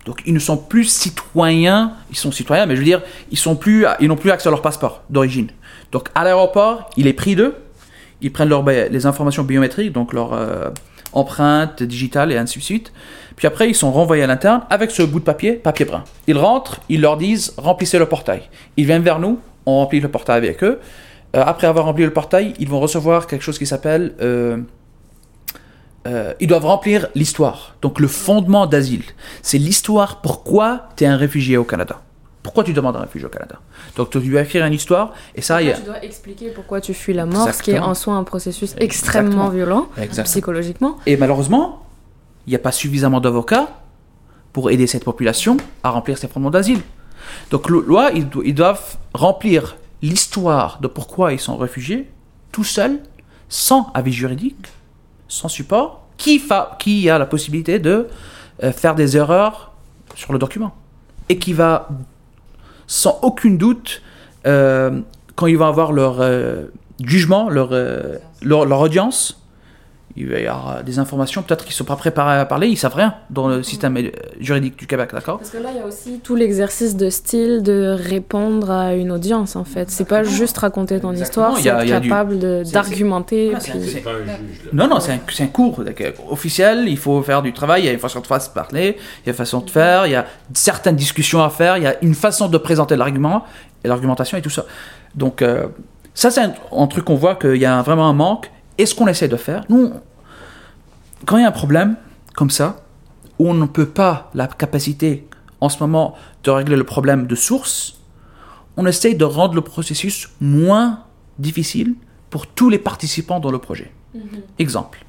Donc ils ne sont plus citoyens, ils sont citoyens, mais je veux dire, ils sont plus, ils n'ont plus accès à leur passeport d'origine. Donc à l'aéroport, il est pris d'eux, ils prennent leurs ba- les informations biométriques, donc leur euh, empreinte digitale et ainsi de suite. Puis après, ils sont renvoyés à l'interne avec ce bout de papier, papier brun. Ils rentrent, ils leur disent remplissez le portail. Ils viennent vers nous, on remplit le portail avec eux. Euh, après avoir rempli le portail, ils vont recevoir quelque chose qui s'appelle euh, euh, ils doivent remplir l'histoire. Donc le fondement d'asile, c'est l'histoire pourquoi tu es un réfugié au Canada. Pourquoi tu demandes un réfugié au Canada Donc tu dois écrire une histoire et ça, il y a... Tu dois expliquer pourquoi tu fuis la mort, ce qui est en soi un processus extrêmement Exactement. violent, Exactement. psychologiquement. Et malheureusement, il n'y a pas suffisamment d'avocats pour aider cette population à remplir ses fondements d'asile. Donc, la loi, ils, do- ils doivent remplir l'histoire de pourquoi ils sont réfugiés tout seuls, sans avis juridique, sans support, qui, a la possibilité de euh, faire des erreurs sur le document. Et qui va, sans aucun doute, euh, quand ils vont avoir leur euh, jugement, leur audience, il va y avoir des informations peut-être qu'ils ne sont pas préparés à parler, ils savent rien dans le système euh, juridique du Québec, d'accord? Parce que là, il y a aussi tout l'exercice de style de répondre à une audience, en fait. C'est pas juste raconter ton Exactement. histoire, c'est a- être du- capable d'argumenter. C'est- puis- c'est- pas un juge, là. Non, non, c'est un, c'est un cours donc, euh, officiel, il faut faire du travail, il y a une façon de faire se parler, il y a une façon de faire, il y a certaines discussions à faire, il y a une façon de présenter l'argument, et l'argumentation et tout ça. Donc, euh, ça, c'est un, un truc qu'on voit qu'il y a vraiment un manque. Et ce qu'on essaie de faire, nous, quand il y a un problème comme ça, où on ne peut pas la capacité en ce moment de régler le problème de source, on essaie de rendre le processus moins difficile pour tous les participants dans le projet. Exemple.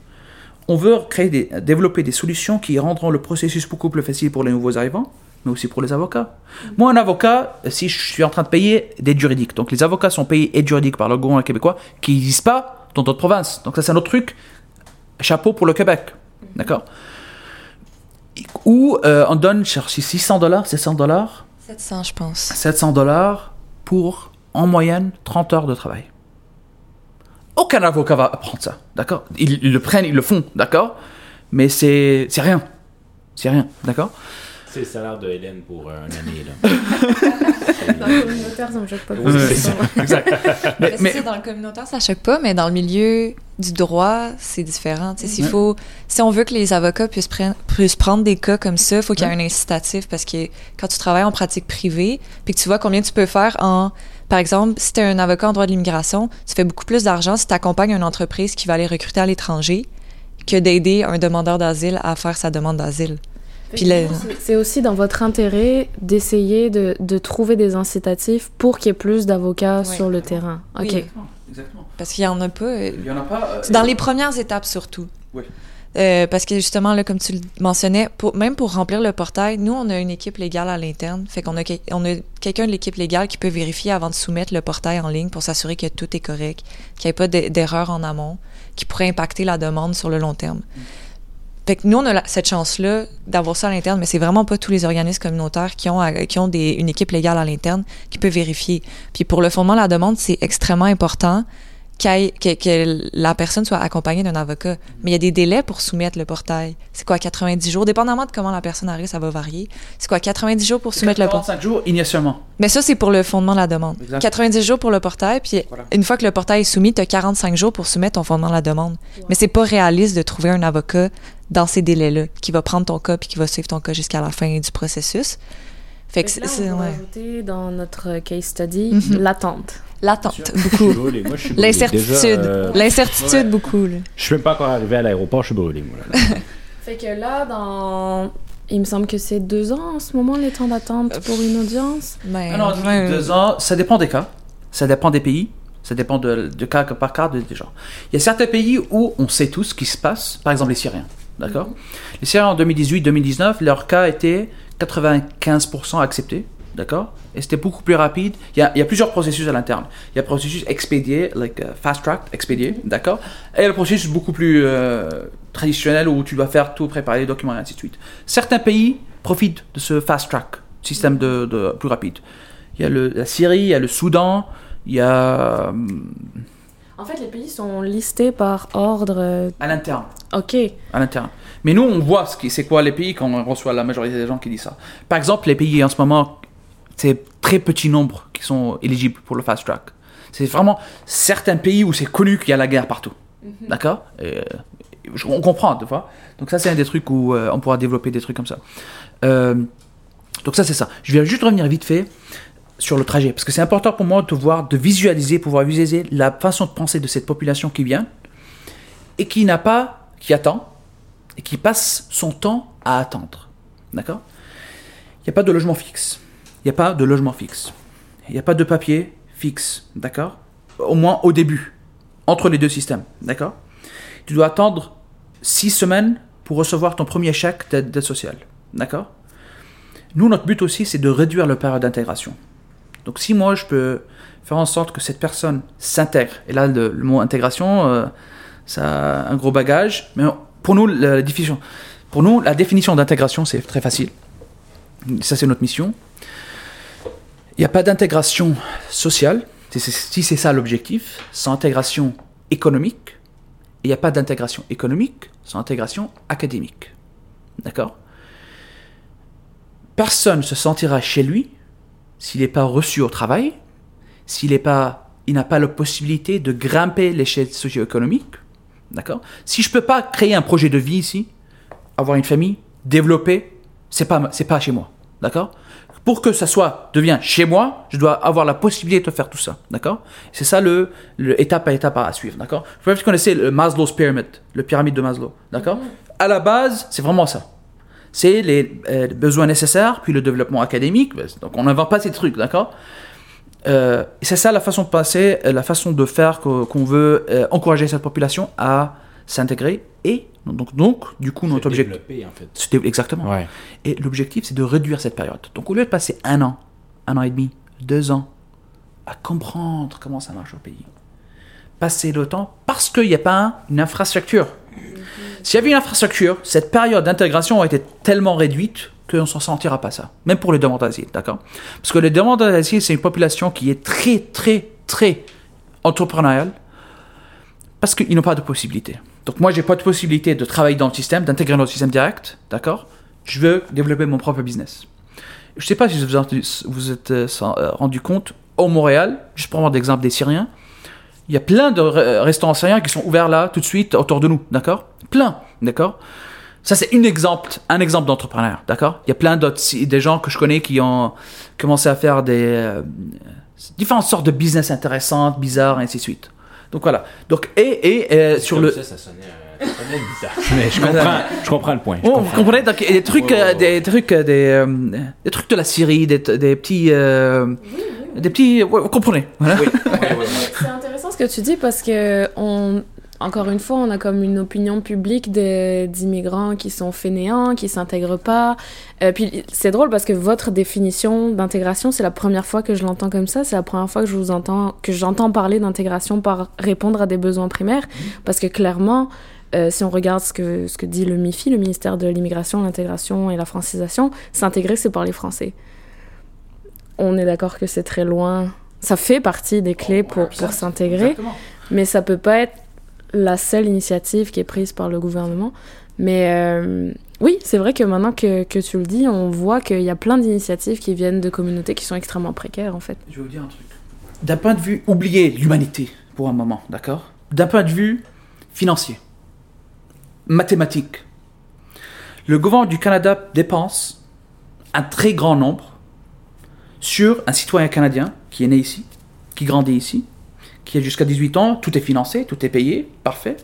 On veut créer des, développer des solutions qui rendront le processus beaucoup plus facile pour les nouveaux arrivants, mais aussi pour les avocats. Moi, un avocat, si je suis en train de payer d'aide juridique, donc les avocats sont payés aide juridique par le gouvernement québécois, qui n'existe pas dans d'autres provinces. Donc ça, c'est un autre truc. Chapeau pour le Québec. D'accord? Ou euh, on donne, c'est 600 dollars, 700 dollars? 700, je pense. 700 dollars pour, en moyenne, 30 heures de travail. Aucun avocat va prendre ça, d'accord? Ils, ils le prennent, ils le font, d'accord? Mais c'est c'est rien. C'est rien, d'accord? C'est le salaire de Hélène pour euh, une année, là. Dans le communautaire, ça me choque pas. Oui, plus. c'est ça. Exact. Mais, dans le communautaire, ça choque pas, mais dans le milieu du droit, c'est différent. Tu sais, s'il Ouais. faut, si on veut que les avocats puissent, prenne- puissent prendre des cas comme ça, il faut qu'il y ait un incitatif parce que quand tu travailles en pratique privée, puis que tu vois combien tu peux faire en. Par exemple, si tu es un avocat en droit de l'immigration, tu fais beaucoup plus d'argent si tu accompagnes une entreprise qui va aller recruter à l'étranger que d'aider un demandeur d'asile à faire sa demande d'asile. Puis C'est- aussi dans votre intérêt d'essayer de, de trouver des incitatifs pour qu'il y ait plus d'avocats Oui. sur le terrain. Ok. Exactement. Parce qu'il y en a pas. euh, Il y en a pas. euh, C'est dans les premières étapes surtout. Oui. Euh, parce que justement, là, comme tu le mentionnais, pour, même pour remplir le portail, nous, on a une équipe légale à l'interne. Fait qu'on a, on a quelqu'un de l'équipe légale qui peut vérifier avant de soumettre le portail en ligne pour s'assurer que tout est correct, qu'il n'y ait pas d'e- d'erreur en amont qui pourrait impacter la demande sur le long terme. Fait que nous, on a cette chance-là d'avoir ça à l'interne, mais c'est vraiment pas tous les organismes communautaires qui ont, qui ont des, une équipe légale à l'interne qui peut vérifier. Puis pour le fondement de la demande, c'est extrêmement important que, que la personne soit accompagnée d'un avocat. Mais il y a des délais pour soumettre le portail. C'est quoi, 90 jours? Dépendamment de comment la personne arrive, ça va varier. C'est quoi, 90 jours pour soumettre le portail? 45 jours initialement. Mais ça, c'est pour le fondement de la demande. Exact. 90 jours pour le portail, puis Voilà. une fois que le portail est soumis, tu as 45 jours pour soumettre ton fondement de la demande. Mais c'est pas réaliste de trouver un avocat dans ces délais-là qui va prendre ton cas puis qui va suivre ton cas jusqu'à la fin du processus. Fait que là, c'est- on va ouais. ajouter dans notre case study Mhm. l'attente. l'attente, Je suis beaucoup. brûlé. Moi, je suis brûlé. L'incertitude. Déjà, euh, L'incertitude, ouais. beaucoup. là. Je suis même pas encore arrivé à l'aéroport, je suis brûlé, moi. Là. Fait que là, dans Il me semble que c'est deux ans en ce moment les temps d'attente pour une audience. Ben, demi, ouais, deux ans, ça dépend des cas, ça dépend des pays, ça dépend de, de cas par cas de- des gens. Il y a certains pays où on sait tout ce qui se passe, par exemple les Syriens, d'accord? Les Syriens en 2018-2019, leur cas était 95% accepté, d'accord? Et c'était beaucoup plus rapide. Il y, a, il y a plusieurs processus à l'interne. Il y a le processus expédié, like uh, fast track, expédié, d'accord? Et le processus beaucoup plus euh, traditionnel où tu dois faire tout, préparer les documents et ainsi de suite. Certains pays profitent de ce fast track, système de, de plus rapide. Il y a le, la Syrie, il y a le Soudan, il y a hum, En fait, les pays sont listés par ordre. euh, à l'interne. Ok. à l'interne. Mais nous, on voit ce qui, c'est quoi les pays quand on reçoit la majorité des gens qui disent ça. Par exemple, les pays en ce moment, c'est très petit nombre qui sont éligibles pour le fast track. C'est vraiment certains pays où c'est connu qu'il y a la guerre partout. D'accord? Et, euh, On comprend, tu vois. Donc ça, c'est un des trucs où euh, on pourra développer des trucs comme ça. Euh, donc ça, c'est ça. Je vais juste revenir vite fait sur le trajet, parce que c'est important pour moi de voir, de visualiser, pouvoir visualiser la façon de penser de cette population qui vient et qui n'a pas, qui attend, et qui passe son temps à attendre. D'accord? Il n'y a pas de logement fixe. Il n'y a pas de logement fixe. Il n'y a pas de papier fixe. D'accord? Au moins au début, entre les deux systèmes. D'accord? Tu dois attendre six semaines pour recevoir ton premier chèque d'aide sociale. D'accord? Nous, notre but aussi, c'est de réduire le période d'intégration. Donc si moi, je peux faire en sorte que cette personne s'intègre, et là, le, le mot intégration, euh, ça a un gros bagage, mais pour nous, la, définition, d'intégration, c'est très facile. Ça, c'est notre mission. Il n'y a pas d'intégration sociale, si c'est- ça l'objectif, sans intégration économique. Il n'y a pas d'intégration économique sans intégration académique. D'accord? Personne ne se sentira chez lui s'il n'est pas reçu au travail, s'il n'est pas, n'a pas la possibilité de grimper l'échelle socio-économique. D'accord? Si je peux pas créer un projet de vie ici, avoir une famille, développer, c'est pas c'est pas chez moi. D'accord? Pour que ça soit devient chez moi, je dois avoir la possibilité de faire tout ça. D'accord? C'est ça le, le étape à étape à suivre. D'accord? Vous connaissez le Maslow's Pyramid, le pyramide de Maslow. D'accord? À la base, c'est vraiment ça. C'est les euh, besoins nécessaires, puis le développement académique. Donc on n'invente pas ces trucs, d'accord? Euh, et c'est ça la façon de passer, euh, la façon de faire qu'on veut euh, encourager cette population à s'intégrer. Et donc, donc, du coup, notre objectif. En fait. Exactement. Ouais. Et l'objectif, c'est de réduire cette période. Donc, au lieu de passer un an, un an et demi, deux ans à comprendre comment ça marche au pays, passer le temps parce qu'il n'y a pas un- une infrastructure. S'il y avait une infrastructure, cette période d'intégration aurait été tellement réduite qu'on ne s'en sentira pas ça. Même pour les demandeurs d'asile, d'accord? Parce que les demandeurs d'asile, c'est une population qui est très, très, très entrepreneuriale parce qu'ils n'ont pas de possibilité. Donc moi, j'ai pas de possibilité de travailler dans le système, d'intégrer notre système direct, d'accord? Je veux développer mon propre business. Je sais pas si vous vous êtes euh, euh, rendu compte, au Montréal, juste pour prendre l'exemple des Syriens, il y a plein de re- restaurants syriens qui sont ouverts là, tout de suite, autour de nous, d'accord? Plein, d'accord? Ça, c'est un exemple, un exemple d'entrepreneur, d'accord? Il y a plein d'autres, des gens que je connais qui ont commencé à faire des euh, différentes sortes de business intéressantes, bizarres, et ainsi de suite. Donc voilà. Donc, et, et euh, sur le... Ça, ça sonnait, euh, ça sonnait bizarre. Mais je comprends, je comprends le point. je Oh, vous comprends. comprenez? Donc, il y a des trucs, des trucs, des, euh, des trucs de la Syrie, des, des petits, euh, des petits, ouais, vous comprenez? Voilà. Oui, ouais, ouais, ouais. C'est intéressant ce que tu dis parce que on, encore une fois, on a comme une opinion publique d'immigrants qui sont fainéants, qui s'intègrent pas. Euh, puis c'est drôle parce que votre définition d'intégration, c'est la première fois que je l'entends comme ça. C'est la première fois que je vous entends, que j'entends parler d'intégration par répondre à des besoins primaires. Parce que clairement, euh, si on regarde ce que, ce que dit le MIFI, le ministère de l'immigration, l'intégration et la francisation, s'intégrer, c'est parler français. On est d'accord que c'est très loin. Ça fait partie des clés pour, pour s'intégrer, mais ça peut pas être la seule initiative qui est prise par le gouvernement. Mais euh, oui, c'est vrai que maintenant que, tu le dis, on voit qu'il y a plein d'initiatives qui viennent de communautés qui sont extrêmement précaires, en fait. Je vais vous dire un truc. D'un point de vue, oubliez l'humanité pour un moment, d'accord? D'un point de vue financier, mathématique, le gouvernement du Canada dépense un très grand nombre sur un citoyen canadien qui est né ici, qui grandit ici, jusqu'à 18 ans, tout est financé, tout est payé, parfait.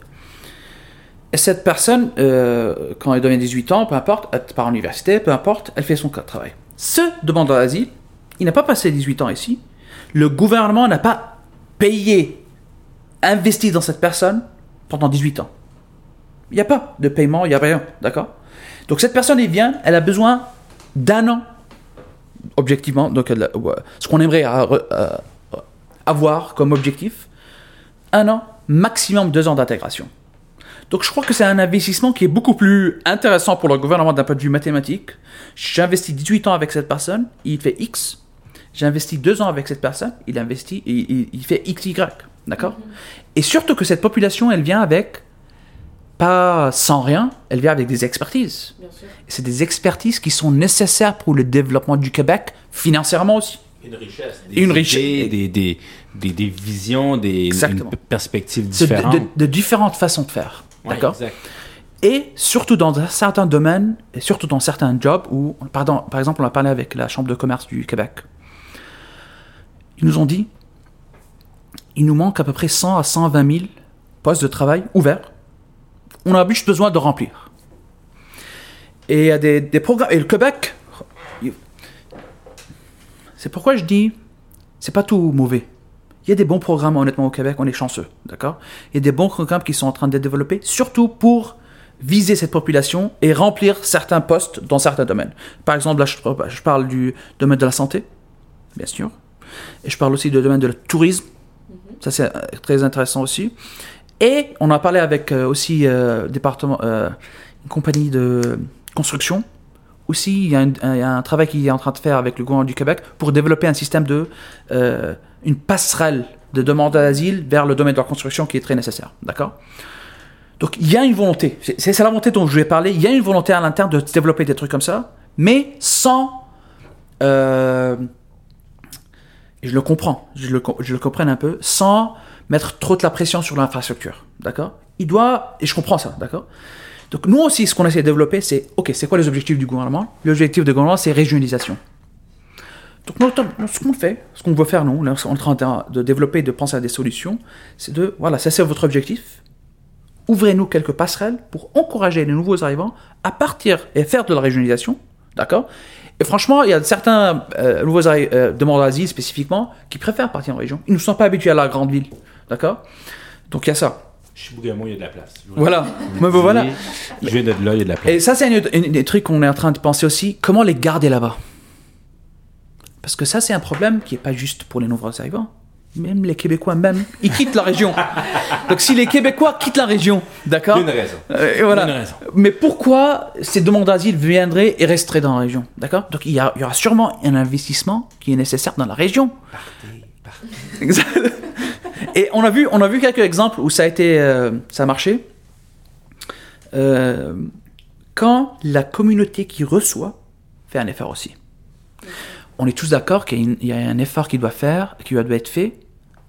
Et cette personne, euh, quand elle devient 18 ans, peu importe, elle part à l'université, peu importe, elle fait son travail. Ce demandeur d'asile, il n'a pas passé 18 ans ici. Le gouvernement n'a pas payé, investi dans cette personne pendant 18 ans. Il n'y a pas de paiement, il n'y a rien, d'accord? Donc cette personne, elle vient, elle a besoin d'un an, objectivement, donc elle ce qu'on aimerait euh, avoir comme objectif, un an, maximum deux ans d'intégration. Donc je crois que c'est un investissement qui est beaucoup plus intéressant pour le gouvernement d'un point de vue mathématique. J'ai investi 18 ans avec cette personne, il fait X. J'ai investi deux ans avec cette personne, il investit, il, il- il fait XY. D'accord? Et surtout que cette population, elle vient avec, pas sans rien, elle vient avec des expertises. C'est des expertises qui sont nécessaires pour le développement du Québec, financièrement aussi. Une richesse. Des Une richesse. des, des, des visions, des perspectives de, différentes. de- de différentes façons de faire. Ouais, D'accord. Et surtout dans un certain domaine, et surtout dans certains jobs où, pardon, par exemple, on a parlé avec la Chambre de commerce du Québec. Ils nous ont dit, il nous manque à peu près 100 à 120 000 postes de travail ouverts. On a juste besoin de remplir. Et il y a des, des programmes. Et le Québec, c'est pourquoi je dis, c'est pas tout mauvais. Il y a des bons programmes, honnêtement, au Québec, on est chanceux, d'accord? Il y a des bons programmes qui sont en train d'être développés, surtout pour viser cette population et remplir certains postes dans certains domaines. Par exemple, là, je, parle du domaine de la santé, bien sûr, et je parle aussi du domaine de le tourisme. Ça, c'est euh, très intéressant aussi. Et on a parlé avec euh, aussi euh, département, euh, une compagnie de construction. Aussi, il y, a un, un- il y a un travail qui est en train de faire avec le gouvernement du Québec pour développer un système de une passerelle de demande d'asile vers le domaine de la construction qui est très nécessaire. D'accord? Donc, il y a une volonté. C'est la volonté dont je vais parler. Il y a une volonté à l'interne de développer des trucs comme ça, mais sans. euh, je le comprends, je le, je le comprends un peu, sans mettre trop de la pression sur l'infrastructure. D'accord? Il doit. Et je comprends ça, d'accord? Donc, nous aussi, ce qu'on essaie de développer, c'est OK, c'est quoi les objectifs du gouvernement? L'objectif du gouvernement, c'est régionalisation. Donc, ce qu'on fait, ce qu'on veut faire, nous, on est en train de- développer, de penser à des solutions, c'est de, voilà, ça c'est votre objectif. Ouvrez-nous quelques passerelles pour encourager les nouveaux arrivants à partir et faire de la régionalisation, d'accord? Et franchement, il y a certains euh, nouveaux euh, demandeurs d'asile spécifiquement qui préfèrent partir en région. Ils ne sont pas habitués à la grande ville, d'accord? Donc il y a ça. Chibougamau, il y a de la place. Voilà. Mais voilà. Je viens de là, il y a de la place. Et ça, c'est un, un des trucs qu'on est en train de penser aussi. Comment les garder là-bas? Parce que ça, c'est un problème qui n'est pas juste pour les nouveaux arrivants. Même les Québécois, même, ils quittent la région. Donc, si les Québécois quittent la région, d'accord? Une raison. Euh, voilà. Une raison. Mais pourquoi ces demandes d'asile viendraient et resteraient dans la région D'accord? Donc, il y, a- il y aura sûrement un investissement qui est nécessaire dans la région. Exact. Et on a vu, on a vu quelques exemples où ça a été, euh, ça a marché. Euh, quand la communauté qui reçoit fait un effort aussi. On est tous d'accord qu'il y, a y un effort qui doit faire, qui doit être fait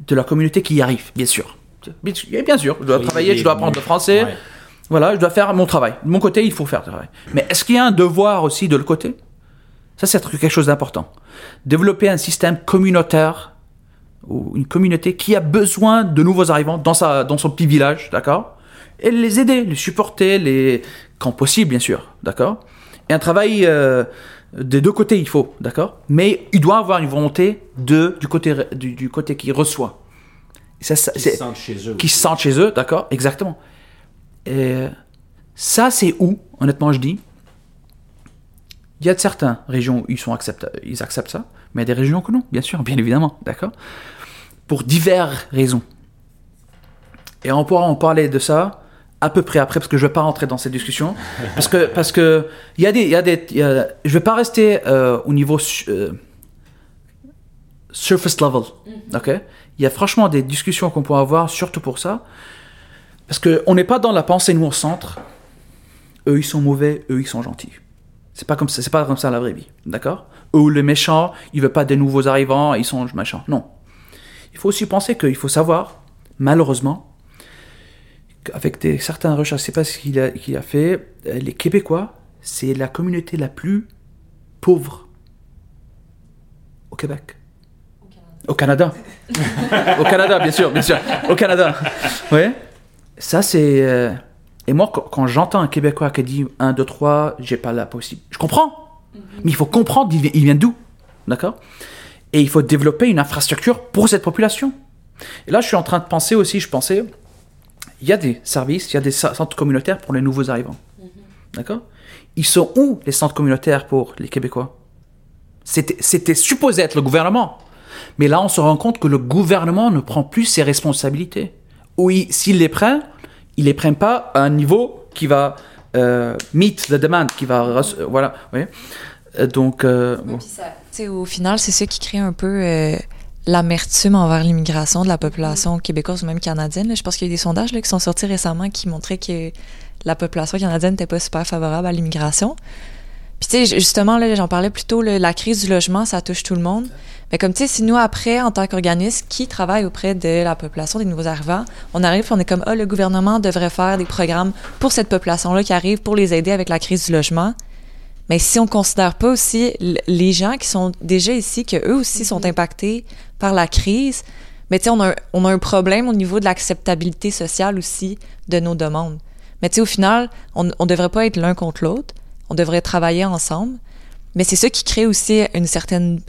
de la communauté qui y arrive, bien sûr. Bien bien sûr, je dois Oui, travailler, je dois apprendre le français. Ouais. Voilà, je dois faire mon travail. De mon côté, il faut faire le travail. Mais est-ce qu'il y a un devoir aussi de l'autre côté? Ça, c'est quelque chose d'important. Développer un système communautaire ou une communauté qui a besoin de nouveaux arrivants dans, sa, dans son petit village, d'accord? Et les aider, les supporter, les quand possible, bien sûr, d'accord? Et un travail euh, des deux côtés, il faut, d'accord? Mais il doit avoir une volonté de, du, côté, du, du côté qui reçoit. Ça, ça- c'est- se sentent chez eux. qui se sentent chez eux, d'accord? Exactement. Et ça, c'est où, honnêtement, je dis? Il y a de certaines régions où ils, sont ils acceptent ça, mais il y a des régions que non, bien sûr, bien évidemment, d'accord? Pour diverses raisons. Et on pourra en parler de ça à peu près après, parce que je ne vais pas rentrer dans cette discussion. Parce que, parce que il y a des. il Y a des y a- je ne vais pas rester euh, au niveau. euh, surface level. Ok? Il y a franchement des discussions qu'on peut avoir, surtout pour ça. Parce qu'on n'est pas dans la pensée, nous, au centre. Eux, ils sont mauvais, eux, ils sont gentils. C'est pas comme ça, c'est pas comme ça la vraie vie. D'accord? Eux, les méchants, ils veulent pas des nouveaux arrivants, ils sont méchants. Non. Il faut aussi penser qu'il faut savoir, malheureusement, qu'avec des, certaines recherches, je sais pas ce qu'il a, a fait, euh, les Québécois, c'est la communauté la plus pauvre au Québec. Au Canada. Au Canada, bien sûr, bien sûr. Au Canada. Ouais. Ça, c'est. euh, Et moi, quand, j'entends un Québécois qui dit 1, 2, 3, j'ai pas la possibilité. Je comprends. Mais il faut comprendre, il vient d'où? D'accord? Et il faut développer une infrastructure pour cette population. Et là, je suis en train de penser aussi, je pensais, il y a des services, il y a des centres communautaires pour les nouveaux arrivants. D'accord? Ils sont où les centres communautaires pour les Québécois? C'était c'était supposé être le gouvernement. Mais là, on se rend compte que le gouvernement ne prend plus ses responsabilités. Oui, s'il les prend, il les prend pas à un niveau qui va euh, meet the demand, qui va... euh, voilà, oui. Euh, Donc, euh, bon. Au final, c'est ça qui crée un peu euh, l'amertume envers l'immigration de la population québécoise ou même canadienne. Je pense qu'il y a eu des sondages là, qui sont sortis récemment qui montraient que la population canadienne n'était pas super favorable à l'immigration. Puis tu sais, justement, là, j'en parlais plus tôt, là, la crise du logement, ça touche tout le monde. Mais comme tu sais, si nous, après, en tant qu'organisme qui travaille auprès de la population des nouveaux arrivants, on arrive on est comme, ah, le gouvernement devrait faire des programmes pour cette population-là qui arrive pour les aider avec la crise du logement. Mais si on considère pas aussi les gens qui sont déjà ici, que eux aussi sont impactés par la crise, mais tu sais, on a, un- on a un problème au niveau de l'acceptabilité sociale aussi de nos demandes. Mais tu sais, au final, on ne devrait pas être l'un contre l'autre. On devrait travailler ensemble. Mais c'est ça qui crée aussi une certaine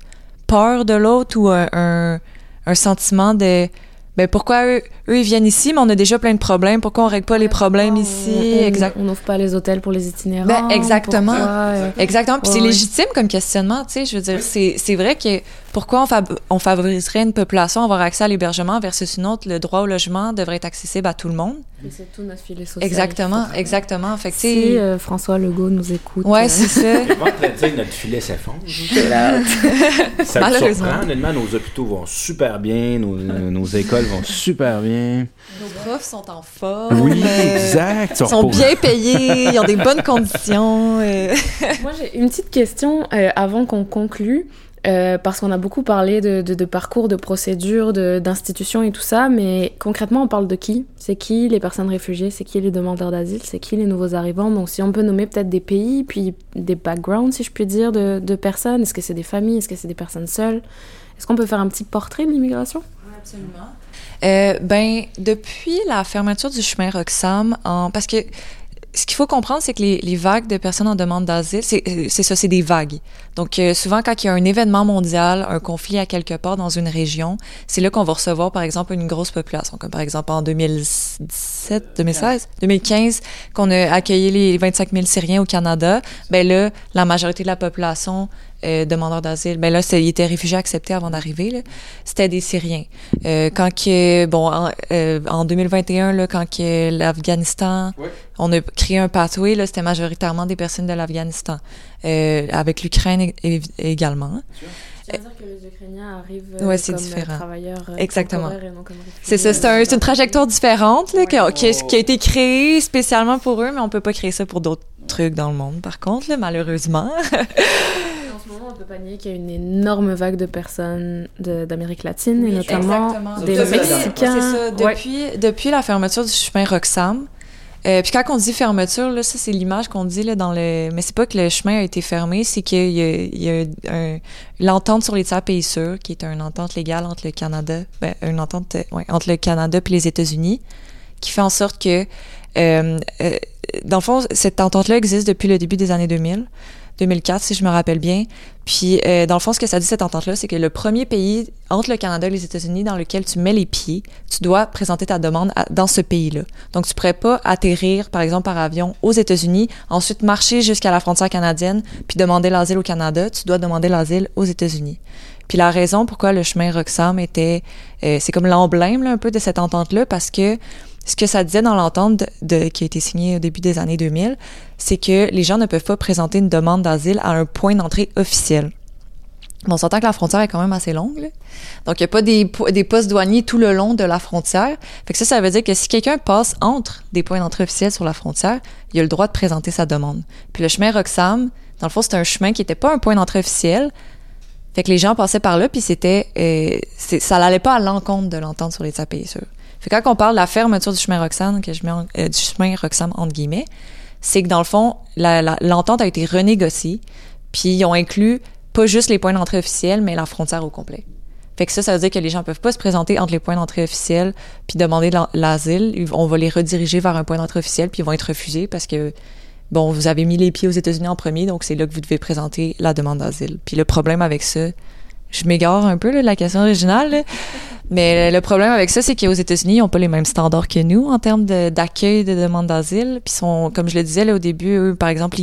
peur de l'autre ou un, un, un sentiment de ben pourquoi eux, eux ils viennent ici mais on a déjà plein de problèmes pourquoi on règle pas les problèmes ici? On- exact n'ouvre pas les hôtels pour les itinérants. Ben, exactement. pourquoi, euh, Exactement. Puis Ouais, c'est ouais. légitime comme questionnement, tu sais. Je veux dire, c'est, c'est vrai que pourquoi on, fab- on favoriserait une population à avoir accès à l'hébergement versus une autre, le droit au logement devrait être accessible à tout le monde. et C'est tout notre filet social. Exactement, exactement. Fait que, tu Si euh, François Legault nous écoute. ouais, euh, c'est ça. Je en train de dire que notre filet s'effondre. Ça me Malheureusement. surprend. Honnêtement, nos hôpitaux vont super bien, nos, nos écoles vont super bien. Nos profs sont en forme. Oui, euh, exact. Ils sont bien payés, ils ont des bonnes conditions. Moi, j'ai une petite question euh, avant qu'on conclue. Euh, parce qu'on a beaucoup parlé de, de, de parcours, de procédures, d'institutions et tout ça, mais concrètement, on parle de qui? C'est qui les personnes réfugiées? C'est qui les demandeurs d'asile? C'est qui les nouveaux arrivants? Donc, si on peut nommer peut-être des pays, puis des backgrounds, si je puis dire, de, de personnes. Est-ce que c'est des familles? Est-ce que c'est des personnes seules? Est-ce qu'on peut faire un petit portrait de l'immigration? Absolument. Euh, ben, depuis la fermeture du chemin Roxham, en, parce que ce qu'il faut comprendre, c'est que les, vagues de personnes en demande d'asile, c'est euh, ça, c'est des vagues. Donc, euh, souvent, quand il y a un événement mondial, un conflit à quelque part dans une région, c'est là qu'on va recevoir, par exemple, une grosse population, comme par exemple en 2017, 2016, 2015, qu'on a accueilli les 25 000 Syriens au Canada. Ben là, la majorité de la population euh, demandeurs d'asile, ben là, ils étaient réfugiés acceptés avant d'arriver. C'était des Syriens. Euh, quand que, bon, en, euh, en 2021, là, quand que l'Afghanistan, on a créé un pathway, là, c'était majoritairement des personnes de l'Afghanistan, euh, avec l'Ukraine ég- ég- également. Ça veut dire que les Ukrainiens arrivent Ouais, c'est comme différent. travailleurs Exactement. temporaires et non comme réfugiés. C'est ça, c'est un- c'est une trajectoire différente là, qui, a, qui a- qui a été créée spécialement pour eux, mais on peut pas créer ça pour d'autres trucs dans le monde, par contre, là, malheureusement. Moment, on peut pas nier qu'il y a une énorme vague de personnes d'Amérique latine, et notamment Exactement. des la Mexicains. C'est ça. Ouais. Depuis, depuis la fermeture du chemin Roxham, euh, puis quand on dit fermeture, là, ça c'est l'image qu'on dit là, dans le. Mais c'est pas que le chemin a été fermé, c'est qu'il y a, il y a un- l'entente sur les tiers pays sûrs, qui est une entente légale entre le Canada, ben, une entente euh, ouais, entre le Canada et les États-Unis, qui fait en sorte que, euh, euh, dans le fond, cette entente-là existe depuis le début des années 2000. 2004, si je me rappelle bien. Puis, euh, dans le fond, ce que ça dit, cette entente-là, c'est que le premier pays entre le Canada et les États-Unis dans lequel tu mets les pieds, tu dois présenter ta demande dans ce pays-là. Donc, tu pourrais pas atterrir, par exemple, par avion aux États-Unis, ensuite marcher jusqu'à la frontière canadienne, puis demander l'asile au Canada. Tu dois demander l'asile aux États-Unis. Puis la raison pourquoi le chemin Roxham était, euh, c'est comme l'emblème un peu de cette entente-là, parce que ce que ça disait dans l'entente qui a été signée au début des années 2000, c'est que les gens ne peuvent pas présenter une demande d'asile à un point d'entrée officiel. Bon, on s'entend que la frontière est quand même assez longue. Donc, il n'y a pas des, po- des postes douaniers tout le long de la frontière. Fait que ça, ça veut dire que si quelqu'un passe entre des points d'entrée officiels sur la frontière, il a le droit de présenter sa demande. Puis le chemin Roxham, dans le fond, c'était un chemin qui n'était pas un point d'entrée officiel. Fait que les gens passaient par là, puis c'était, euh, c'est- ça n'allait pas à l'encontre de l'entente sur les tiers pays sûrs. Quand on parle de la fermeture du chemin Roxham, que je mets euh, du chemin Roxham entre guillemets, c'est que dans le fond, l'entente a été renégociée, puis ils ont inclus pas juste les points d'entrée officiels, mais la frontière au complet. Fait que ça, ça veut dire que les gens peuvent pas se présenter entre les points d'entrée officiels puis demander l'asile. On va les rediriger vers un point d'entrée officiel puis ils vont être refusés parce que, bon, vous avez mis les pieds aux États-Unis en premier, donc c'est là que vous devez présenter la demande d'asile. Puis le problème avec ça, je m'égare un peu là, de la question originale, mais le problème avec ça, c'est qu'aux États-Unis, ils n'ont pas les mêmes standards que nous en termes de- d'accueil de, demandes d'asile. Puis sont, comme je le disais là, au début, eux, par exemple,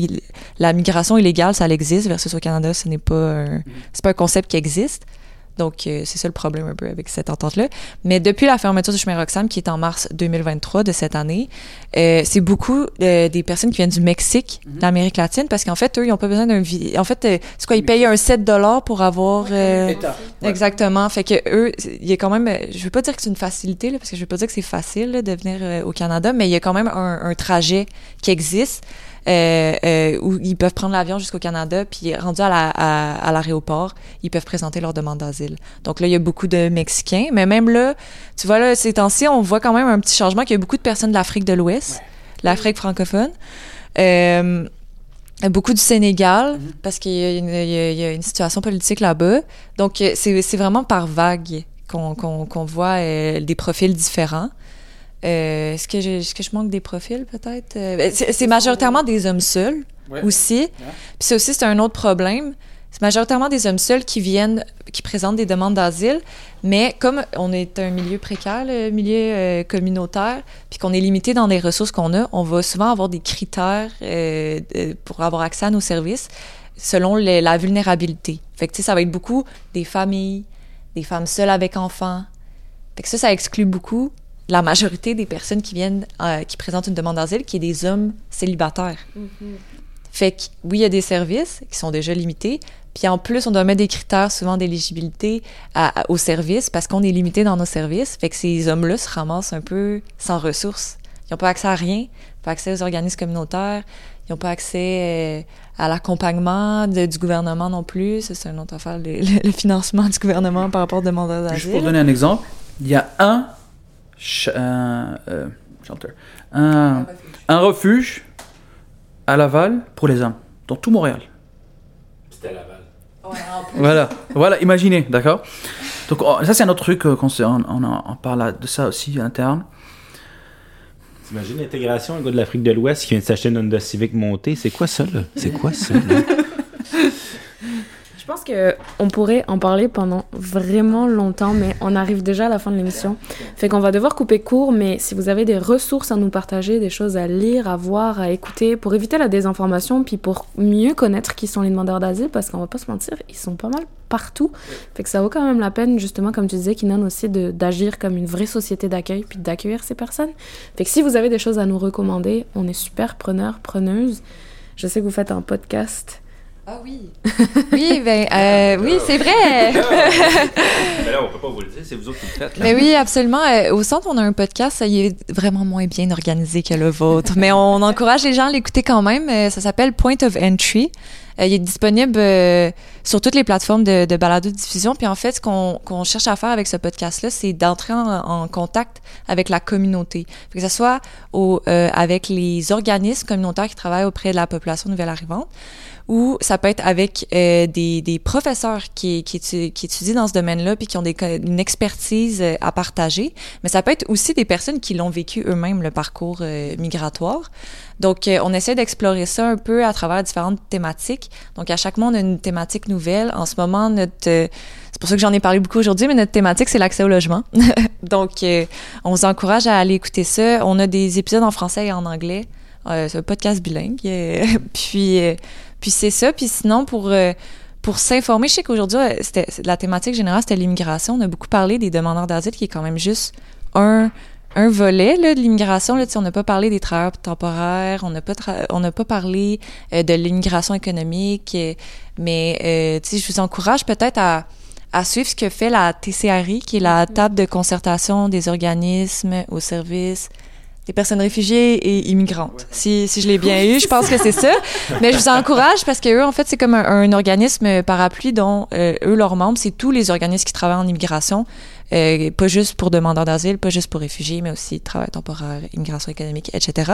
la migration illégale, ça existe, versus au Canada, ce n'est pas un, pas un concept qui existe. Donc, euh, c'est ça le problème un peu avec cette entente-là. Mais depuis la fermeture du chemin Roxham, qui est en mars 2023 de cette année, euh, c'est beaucoup euh, des personnes qui viennent du Mexique, d'Amérique latine, parce qu'en fait, eux, ils n'ont pas besoin d'un... En fait, c'est quoi, ils payent un 7 pour avoir... euh, Exactement. Fait que eux, il y a quand même, je veux pas dire que c'est une facilité, là, parce que je veux pas dire que c'est facile là, de venir au Canada, mais il y a quand même un, un trajet qui existe où ils peuvent prendre l'avion jusqu'au Canada, puis rendu à la- à, à l'aéroport, ils peuvent présenter leur demande d'asile. Donc là, il y a beaucoup de Mexicains, mais même là, tu vois là, ces temps-ci, on voit quand même un petit changement qu'il y a beaucoup de personnes de l'Afrique de l'Ouest, l'Afrique francophone. Euh, beaucoup du Sénégal, parce qu'il y, a une- il y a- il y a une situation politique là-bas. Donc, euh, c'est c'est vraiment par vague qu'on qu'on- qu'on voit euh, des profils différents. Euh, Est-ce que, je- est-ce que je manque des profils, peut-être? Euh, c'est c'est majoritairement des hommes seuls aussi. Puis ça aussi, c'est un autre problème. C'est majoritairement des hommes seuls qui viennent, qui présentent des demandes d'asile, mais comme on est un milieu précaire, le milieu euh, communautaire, puis qu'on est limité dans les ressources qu'on a, on va souvent avoir des critères pour avoir accès à nos services selon les- la vulnérabilité. Fait que, ça va être beaucoup des familles, des femmes seules avec enfants. Fait que ça, ça exclut beaucoup la majorité des personnes qui viennent, euh, qui présentent une demande d'asile, qui est des hommes célibataires. Fait que, oui, il y a des services qui sont déjà limités. Puis en plus, on doit mettre des critères souvent d'éligibilité à- à- aux services parce qu'on est limité dans nos services. Fait que ces hommes-là se ramassent un peu sans ressources. Ils n'ont pas accès à rien, pas accès aux organismes communautaires, ils n'ont pas accès euh, à l'accompagnement de- du gouvernement non plus. Ça, c'est une autre affaire, le, le- le financement du gouvernement par rapport aux demandeurs Juste pour d'asile. donner un exemple, il y a un, un, euh, shelter, un, un refuge à Laval pour les hommes, dans tout Montréal. C'était Laval. Voilà, voilà, imaginez, d'accord? Donc oh, ça c'est un autre truc euh, qu'on se- on, on, en- on parle de ça aussi interne. T'imagines l'intégration, un gars de l'Afrique de l'Ouest qui vient de s'acheter une Honda Civic montée? C'est quoi ça, là? C'est quoi ça, là? Je pense que on pourrait en parler pendant vraiment longtemps, mais on arrive déjà à la fin de l'émission. Fait qu'on va devoir couper court, mais si vous avez des ressources à nous partager, des choses à lire, à voir, à écouter, pour éviter la désinformation, puis pour mieux connaître qui sont les demandeurs d'asile, parce qu'on va pas se mentir, ils sont pas mal partout. Fait que ça vaut quand même la peine, justement, comme tu disais, Kinan aussi, d'agir comme une vraie société d'accueil, puis d'accueillir ces personnes. Fait que si vous avez des choses à nous recommander, on est super preneurs, preneuses. Je sais que vous faites un podcast. Ah oui. Oui, ben, euh, oui, c'est vrai. Mais là, on peut pas vous le dire, c'est vous autres qui le faites. là. Mais oui, absolument. Euh, au centre, on a un podcast, ça y est vraiment moins bien organisé que le vôtre. Mais on encourage les gens à l'écouter quand même. Euh, Ça s'appelle Point of Entry. Il est disponible sur toutes les plateformes de, de balado-diffusion. Puis en fait, ce qu'on qu'on cherche à faire avec ce podcast-là, c'est d'entrer en, en contact avec la communauté. Fait que ce soit au, euh, avec les organismes communautaires qui travaillent auprès de la population nouvelle arrivante, ou ça peut être avec euh, des, professeurs qui, qui, étu- qui étudient dans ce domaine-là puis qui ont une expertise euh, à partager. Mais ça peut être aussi des personnes qui l'ont vécu eux-mêmes, le parcours euh, migratoire. Donc, on essaie d'explorer ça un peu à travers différentes thématiques. Donc, à chaque mois, on a une thématique nouvelle. En ce moment, notre... c'est pour ça que j'en ai parlé beaucoup aujourd'hui, mais notre thématique, c'est l'accès au logement. Donc, on vous encourage à aller écouter ça. On a des épisodes en français et en anglais. C'est un podcast bilingue. Puis, puis c'est ça. Puis sinon, pour, euh, pour s'informer, je sais qu'aujourd'hui, euh, c'était, la thématique générale, c'était l'immigration. On a beaucoup parlé des demandeurs d'asile, qui est quand même juste un, un volet là, de l'immigration. Là, on n'a pas parlé des travailleurs temporaires, on n'a pas, tra- on n'a pas parlé euh, de l'immigration économique. mais euh, je vous encourage peut-être à, à suivre ce que fait la TCRI, qui est la table de concertation des organismes au service des personnes réfugiées et immigrantes. Si, si je l'ai bien eu, je pense que c'est ça. Mais je vous encourage parce que eux, en fait, c'est comme un, un organisme parapluie dont euh, eux, leurs membres, c'est tous les organismes qui travaillent en immigration. Euh, pas juste pour demandeurs d'asile, pas juste pour réfugiés, mais aussi travail temporaire, immigration économique, etc.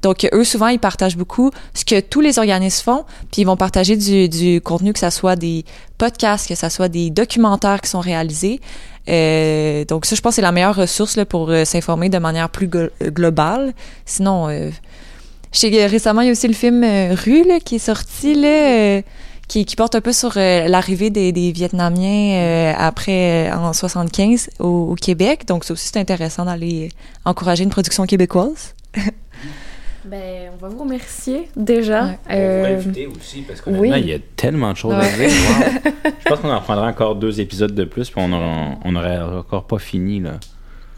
Donc, eux, souvent, ils partagent beaucoup ce que tous les organismes font, puis ils vont partager du, du contenu, que ça soit des podcasts, que ça soit des documentaires qui sont réalisés. Euh, donc, ça, je pense c'est la meilleure ressource là, pour euh, s'informer de manière plus glo- globale. Sinon, euh, je sais récemment, il y a aussi le film euh, Rue là, qui est sorti, là, euh, qui, qui porte un peu sur euh, l'arrivée des, des Vietnamiens euh, après, euh, en 75 au, au Québec. Donc, ça aussi, c'est intéressant d'aller encourager une production québécoise. Ben, on va vous remercier déjà. Ouais. Euh, aussi, parce oui. il y a tellement de choses à dire. Wow. Je pense qu'on en prendra encore deux épisodes de plus, puis on aura- on n'aurait encore pas fini. Là.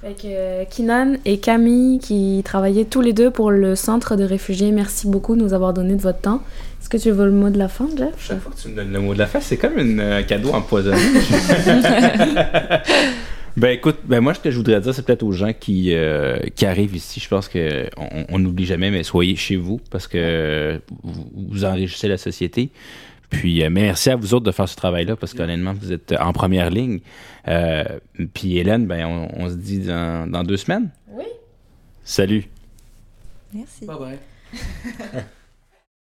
Fait que euh, Kinan et Camille, qui travaillaient tous les deux pour le centre de réfugiés, merci beaucoup de nous avoir donné de votre temps. Est-ce que tu veux le mot de la fin, Jeff? Chaque fois que tu me donnes le mot de la fin, c'est comme une, euh, un cadeau empoisonné. ben écoute, ben moi ce que je voudrais dire, c'est peut-être aux gens qui, euh, qui arrivent ici, je pense que on on n'oublie jamais, mais soyez chez vous parce que vous, vous enrichissez la société. Puis euh, merci à vous autres de faire ce travail-là parce qu'honnêtement, vous êtes en première ligne. Euh, puis Hélène, ben on, on se dit dans, dans deux semaines. Oui. Salut. Merci. Bye bye.